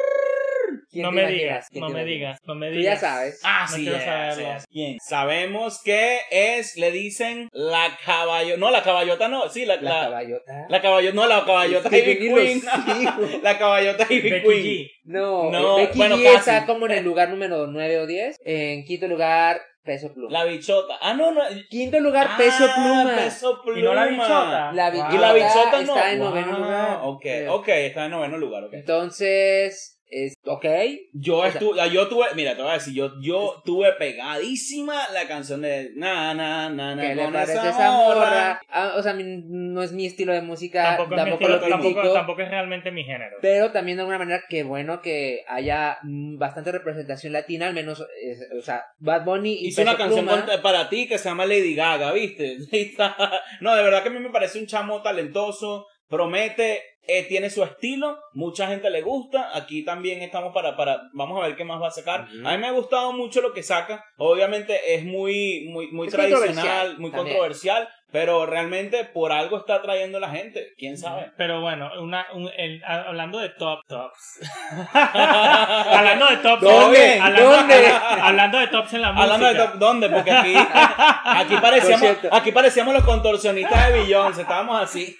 ¿Quién no me digas, ¿Quién no me digas, no me Tú digas. ya sabes. Ah, No sí, quiero. Sabemos que es, le dicen la caballota. No, la caballota no, sí, la, La la, caballota. la caballota, no, la caballota *laughs* Ivy Queen. *laughs* la caballota Ivy Queen. G. No, No, Becky bueno, G casi. está como en el lugar número 9 o 10. En quinto lugar, Peso Pluma. La bichota. Ah, no, no. Quinto lugar, Ah, Peso Pluma. Peso Pluma. Y no la bichota. La Wow. bichota, Y la bichota no. está en Wow, noveno lugar. Ok, ok, está en noveno lugar, ok. Entonces, es ok. Yo estuve, yo tuve, mira, te voy a decir, yo, yo tuve pegadísima la canción de na na na na ¿Qué le parece esa morra. morra? Ah, o sea, no es mi estilo de música, Tampoco, tampoco, es mi lo estilo, critico. tampoco, tampoco es realmente mi género. Pero también de alguna manera que bueno que haya mm, bastante representación latina, al menos, es- o sea, Bad Bunny y Hice una canción Pluma, para ti que se llama Lady Gaga, ¿viste? *laughs* No, de verdad que a mí me parece un chamo talentoso, promete, eh, tiene su estilo, mucha gente le gusta, aquí también estamos para, para, vamos a ver qué más va a sacar. A mí me ha gustado mucho lo que saca, obviamente es muy, muy, muy Es tradicional, controversial muy también. controversial, pero realmente por algo está atrayendo la gente, quién sabe. Pero bueno, una, un- el- hablando de top tops. hablando de tops. *laughs* ¿Dónde? Hablando, ¿Dónde? hablando de tops en la música. Hablando de top, ¿dónde? Porque aquí, *laughs* aquí parecíamos, aquí parecíamos los contorsionistas de Beyoncé, estábamos así.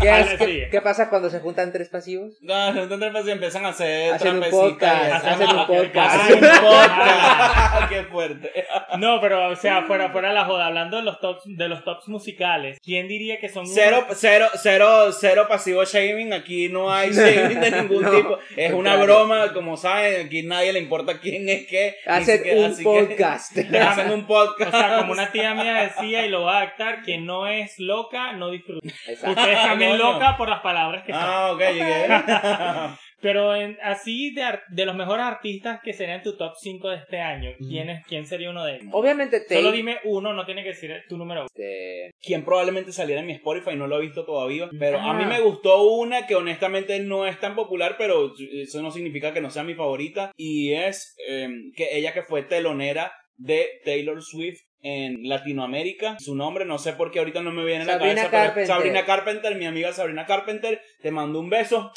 ¿Qué, es- qué- qué pasa cuando se juntan tres pasivos? No, entonces pues, empiezan a hacer Hacen un y podcast, hacen- hacen un podcast. Hacen un podcast. *laughs* Qué fuerte. No, pero o sea, fuera, fuera la joda, hablando de los tops, de los tops musicales, ¿quién diría que son Cero, cero, cero, cero pasivo shaming. Aquí no hay *laughs* shaming de ningún No, tipo. Es una contrario. broma, como saben. Aquí nadie le importa quién es qué. Hacen siquiera- un así que- *laughs* podcast. hacen un podcast. O sea, como una tía mía decía y lo voy a adaptar, que no es loca, no disfruta. Exacto. Ustedes también loca por las palabras que son. Ah, ok, llegué. *laughs* Pero en, así de, de los mejores artistas que serían tu top 5 de este año, ¿quién, es, ¿quién sería uno de ellos? Obviamente te Solo dime uno, no tiene que decir tu número uno. este, quien probablemente saliera en mi Spotify, no lo he visto todavía, pero a Ah. mí me gustó una que honestamente no es tan popular, pero eso no significa que no sea mi favorita, y es eh, que ella que fue telonera de Taylor Swift en Latinoamérica, su nombre no sé por qué ahorita no me viene a la Sabrina cabeza, pero es Carpenter. Sabrina Carpenter, mi amiga Sabrina Carpenter, te mando un beso,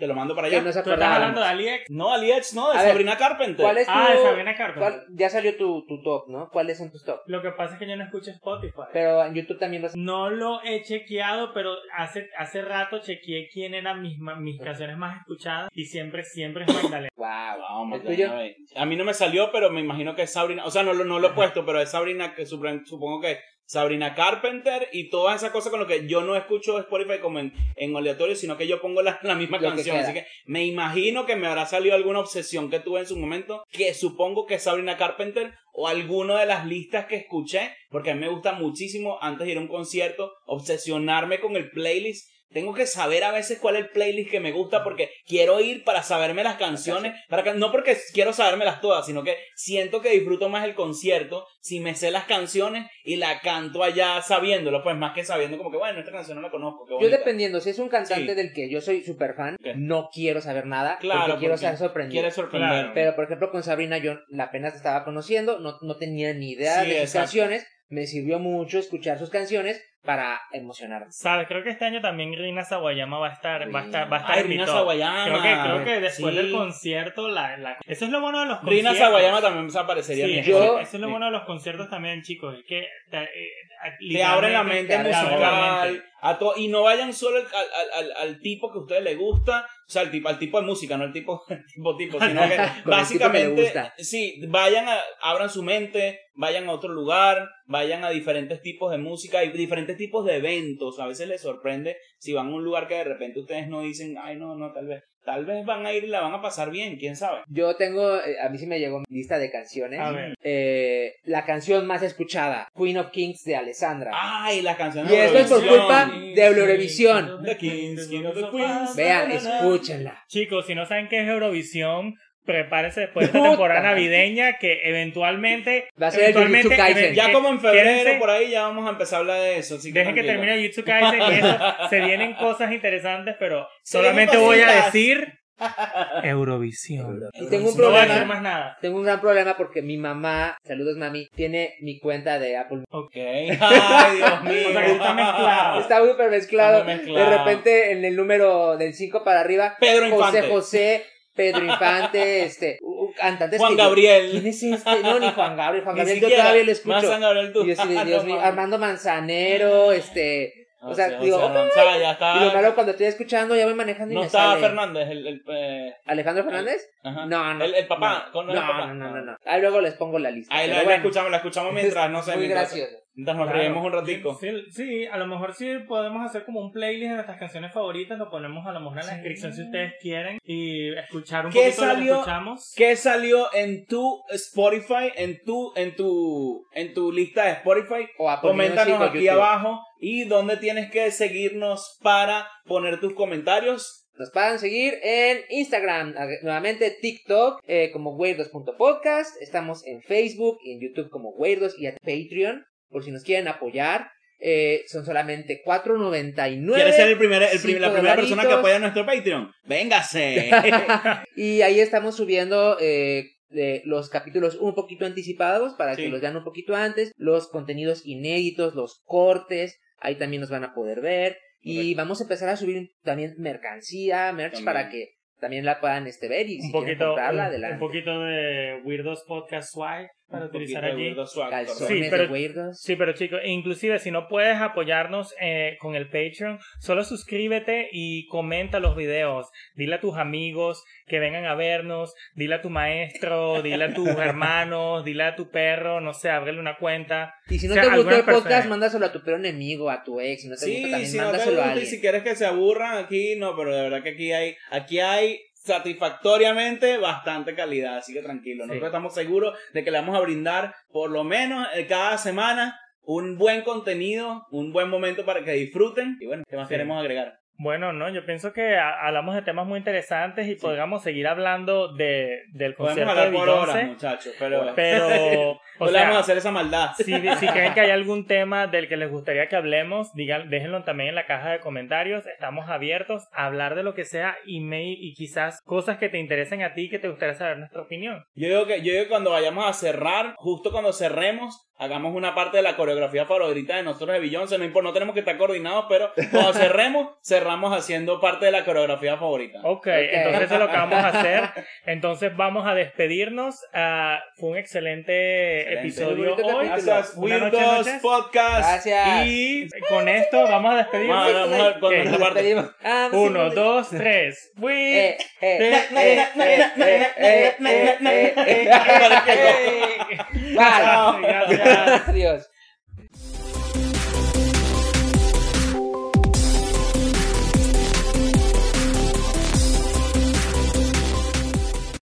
te lo mando para allá. no se ¿Tú estás hablando de AliEx? No, Aliets, no, de A ver, Sabrina Carpenter. ¿Cuál es tu, Ah, de Sabrina Carpenter. cuál- ya salió tu, tu top, ¿no? ¿Cuáles son tus top? Lo que pasa es que yo no escucho Spotify. Pero en YouTube también los... No lo he chequeado, pero hace, hace rato chequeé quién eran mis, ma- mis canciones más escuchadas y siempre, siempre es Magdalena. *coughs* Wow. Wow. A mí no me salió, pero me imagino que es Sabrina. O sea, no, lo- no lo he puesto, pero es Sabrina, que supre- supongo que Sabrina Carpenter y toda esa cosa con lo que yo no escucho Spotify como en, en aleatorio, sino que yo pongo la, *laughs* la misma Lo canción. Así que me imagino que me habrá salido alguna obsesión que tuve en su momento, que supongo que es Sabrina Carpenter o alguno de las listas que escuché, porque a mí me gusta muchísimo antes de ir a un concierto, obsesionarme con el playlist. Tengo que saber a veces cuál es el playlist que me gusta porque quiero ir para saberme las canciones, para que, no porque quiero sabérmelas todas, sino que siento que disfruto más el concierto si me sé las canciones y la canto allá sabiéndolo, pues más que sabiendo como que bueno, esta canción no la conozco. qué Yo dependiendo, si es un cantante Sí. del que yo soy súper fan, no quiero saber nada Claro, porque quiero porque ser sorprendido. Sorprender. Pero por ejemplo con Sabrina yo la apenas estaba conociendo, no, no tenía ni idea Sí, de sus canciones, me sirvió mucho escuchar sus canciones para emocionarme. ¿Sabes? Creo que este año también Rina Sawayama va a estar, va a estar, va a estar Ay, Rina top. Sawayama. Creo que, creo que después Sí. del concierto, la, la... eso es lo bueno de los Rina conciertos. Sawayama también se aparecería Sí, Yo- eso es lo bueno de los conciertos también, chicos. Es que te abren la mente musical a to- y no vayan solo al, al, al, al tipo que a ustedes les gusta o sea al tipo al tipo de música no *laughs* el tipo tipo tipo sino que tipo que le básicamente gusta. sí vayan a abran su mente vayan a otro lugar vayan a diferentes tipos de música y diferentes tipos de eventos. A veces les sorprende si van a un lugar que de repente ustedes no dicen ay no no tal vez tal vez van a ir y la van a pasar bien quién sabe Yo tengo, eh, a mí sí me llegó mi lista de canciones. A ver. Eh, la canción más escuchada, Queen of Kings de Alessandra. ay la canción y esto es por culpa de Eurovisión. The Kings, King of the Queens. Vean, escúchenla. Chicos, si no saben qué es Eurovisión, prepárense después de esta Puta temporada navideña que eventualmente... Va a ser el eventualmente, Jujutsu Kaisen. Ya como en febrero, quédense- por ahí ya vamos a empezar a hablar de eso. Así que Dejen que termine Jutsu Kaisen y eso. Se vienen cosas interesantes, pero *laughs* Se solamente voy a decir *laughs* Eurovisión. Y tengo un No voy a decir problema. más nada. Tengo un gran problema porque mi mamá, saludos mami, tiene mi cuenta de Apple. Ok. Ay, Dios mío. *laughs* O sea, está mezclado. Está súper mezclado. Mezclado. De repente en el número del 5 para arriba, Pedro José Infante. José, Pedro Infante, *laughs* este, uh, cantantes Juan que yo- Gabriel. ¿Quién es este? No, ni Juan Gabriel. Juan Gabriel yo siquiera. todavía lo Más escucho. San Gabriel tú. Y yo Ah, Dios *laughs* mío. Armando Manzanero, este... O sea, sea, digo, o sea, ya está. Y lo malo cuando estoy escuchando, ya voy manejando y no me estaba sale. Fernández, el, el, eh, ¿Alejandro Fernández? ajá. No, no. El, el papá. No, con no, el papá. no, no, no, no. Ahí luego les pongo la lista. Ahí la, escuchamos, la escuchamos mientras, no sé, Muy mientras, gracioso. Nos Claro. reímos un ratico. Sí, sí, a lo mejor sí podemos hacer como un playlist de nuestras canciones favoritas, lo ponemos a lo mejor en la Sí. descripción si ustedes quieren y escuchar un ¿Qué poquito de lo que salió? escuchamos. ¿Qué salió en tu Spotify, en tu, en tu, en tu lista de Spotify? O Coméntanos aquí YouTube. abajo y dónde tienes que seguirnos para poner tus comentarios. Nos pueden seguir en Instagram, ag- nuevamente TikTok eh, como weirdos.podcast. Estamos en Facebook y en YouTube como weirdos y a Patreon por si nos quieren apoyar. Eh, son solamente 4.99. ¿Quieres ser el primer, el prim- la primera persona que apoya nuestro Patreon? ¡Véngase! *laughs* Y ahí estamos subiendo eh, los capítulos un poquito anticipados para Sí. que los vean un poquito antes, los contenidos inéditos, los cortes, ahí también nos van a poder ver. Y vamos a empezar a subir también mercancía, merch También. para que también la puedan este, ver y si un quieren poquito, comprarla, un, adelante. un poquito de Weirdos Podcast Swag para utilizar allí. Calzones. Sí, de pero- weirdos. Sí, pero chicos, inclusive si no puedes apoyarnos eh, con el Patreon, solo suscríbete y comenta los videos. Dile a tus amigos que vengan a vernos, dile a tu maestro, dile a tus *laughs* hermanos, dile a tu perro, no sé, ábrele una cuenta. Y si no o sea, te gustó el podcast, mándaselo a tu peor enemigo, a tu ex. Si no te gusta, Sí, también si no te mándaselo a gusta y alguien. si quieres que se aburran aquí, no, pero de verdad que aquí hay, aquí hay satisfactoriamente bastante calidad, así que tranquilo. Nosotros Sí. estamos seguros de que le vamos a brindar por lo menos eh, cada semana un buen contenido, un buen momento para que disfruten. Y bueno, ¿qué más Sí. queremos agregar? Bueno, no, yo pienso que hablamos de temas muy interesantes y podríamos seguir hablando de, del Podemos concierto hablar de por horas, muchachos, pero, pero, *laughs* o no le vamos a sea, hacer esa maldad. *laughs* si, si creen que hay algún tema del que les gustaría que hablemos, digan, déjenlo también en la caja de comentarios. Estamos abiertos a hablar de lo que sea may- y quizás cosas que te interesen a ti que te gustaría saber nuestra opinión. Yo digo que, yo digo que cuando vayamos a cerrar, justo cuando cerremos, hagamos una parte de la coreografía favorita de nosotros de Beyoncé. No, importa, no tenemos que estar coordinados, pero cuando cerremos, cerramos haciendo parte de la coreografía favorita. Ok, entonces eso es lo que vamos a hacer. *laughs* Entonces vamos a despedirnos. Ah, fue un excelente, Episodio hoy. Gracias, Windows Podcast. Gracias. Y con esto vamos a despedirnos. Vamos, Uno, dos, tres. Adiós.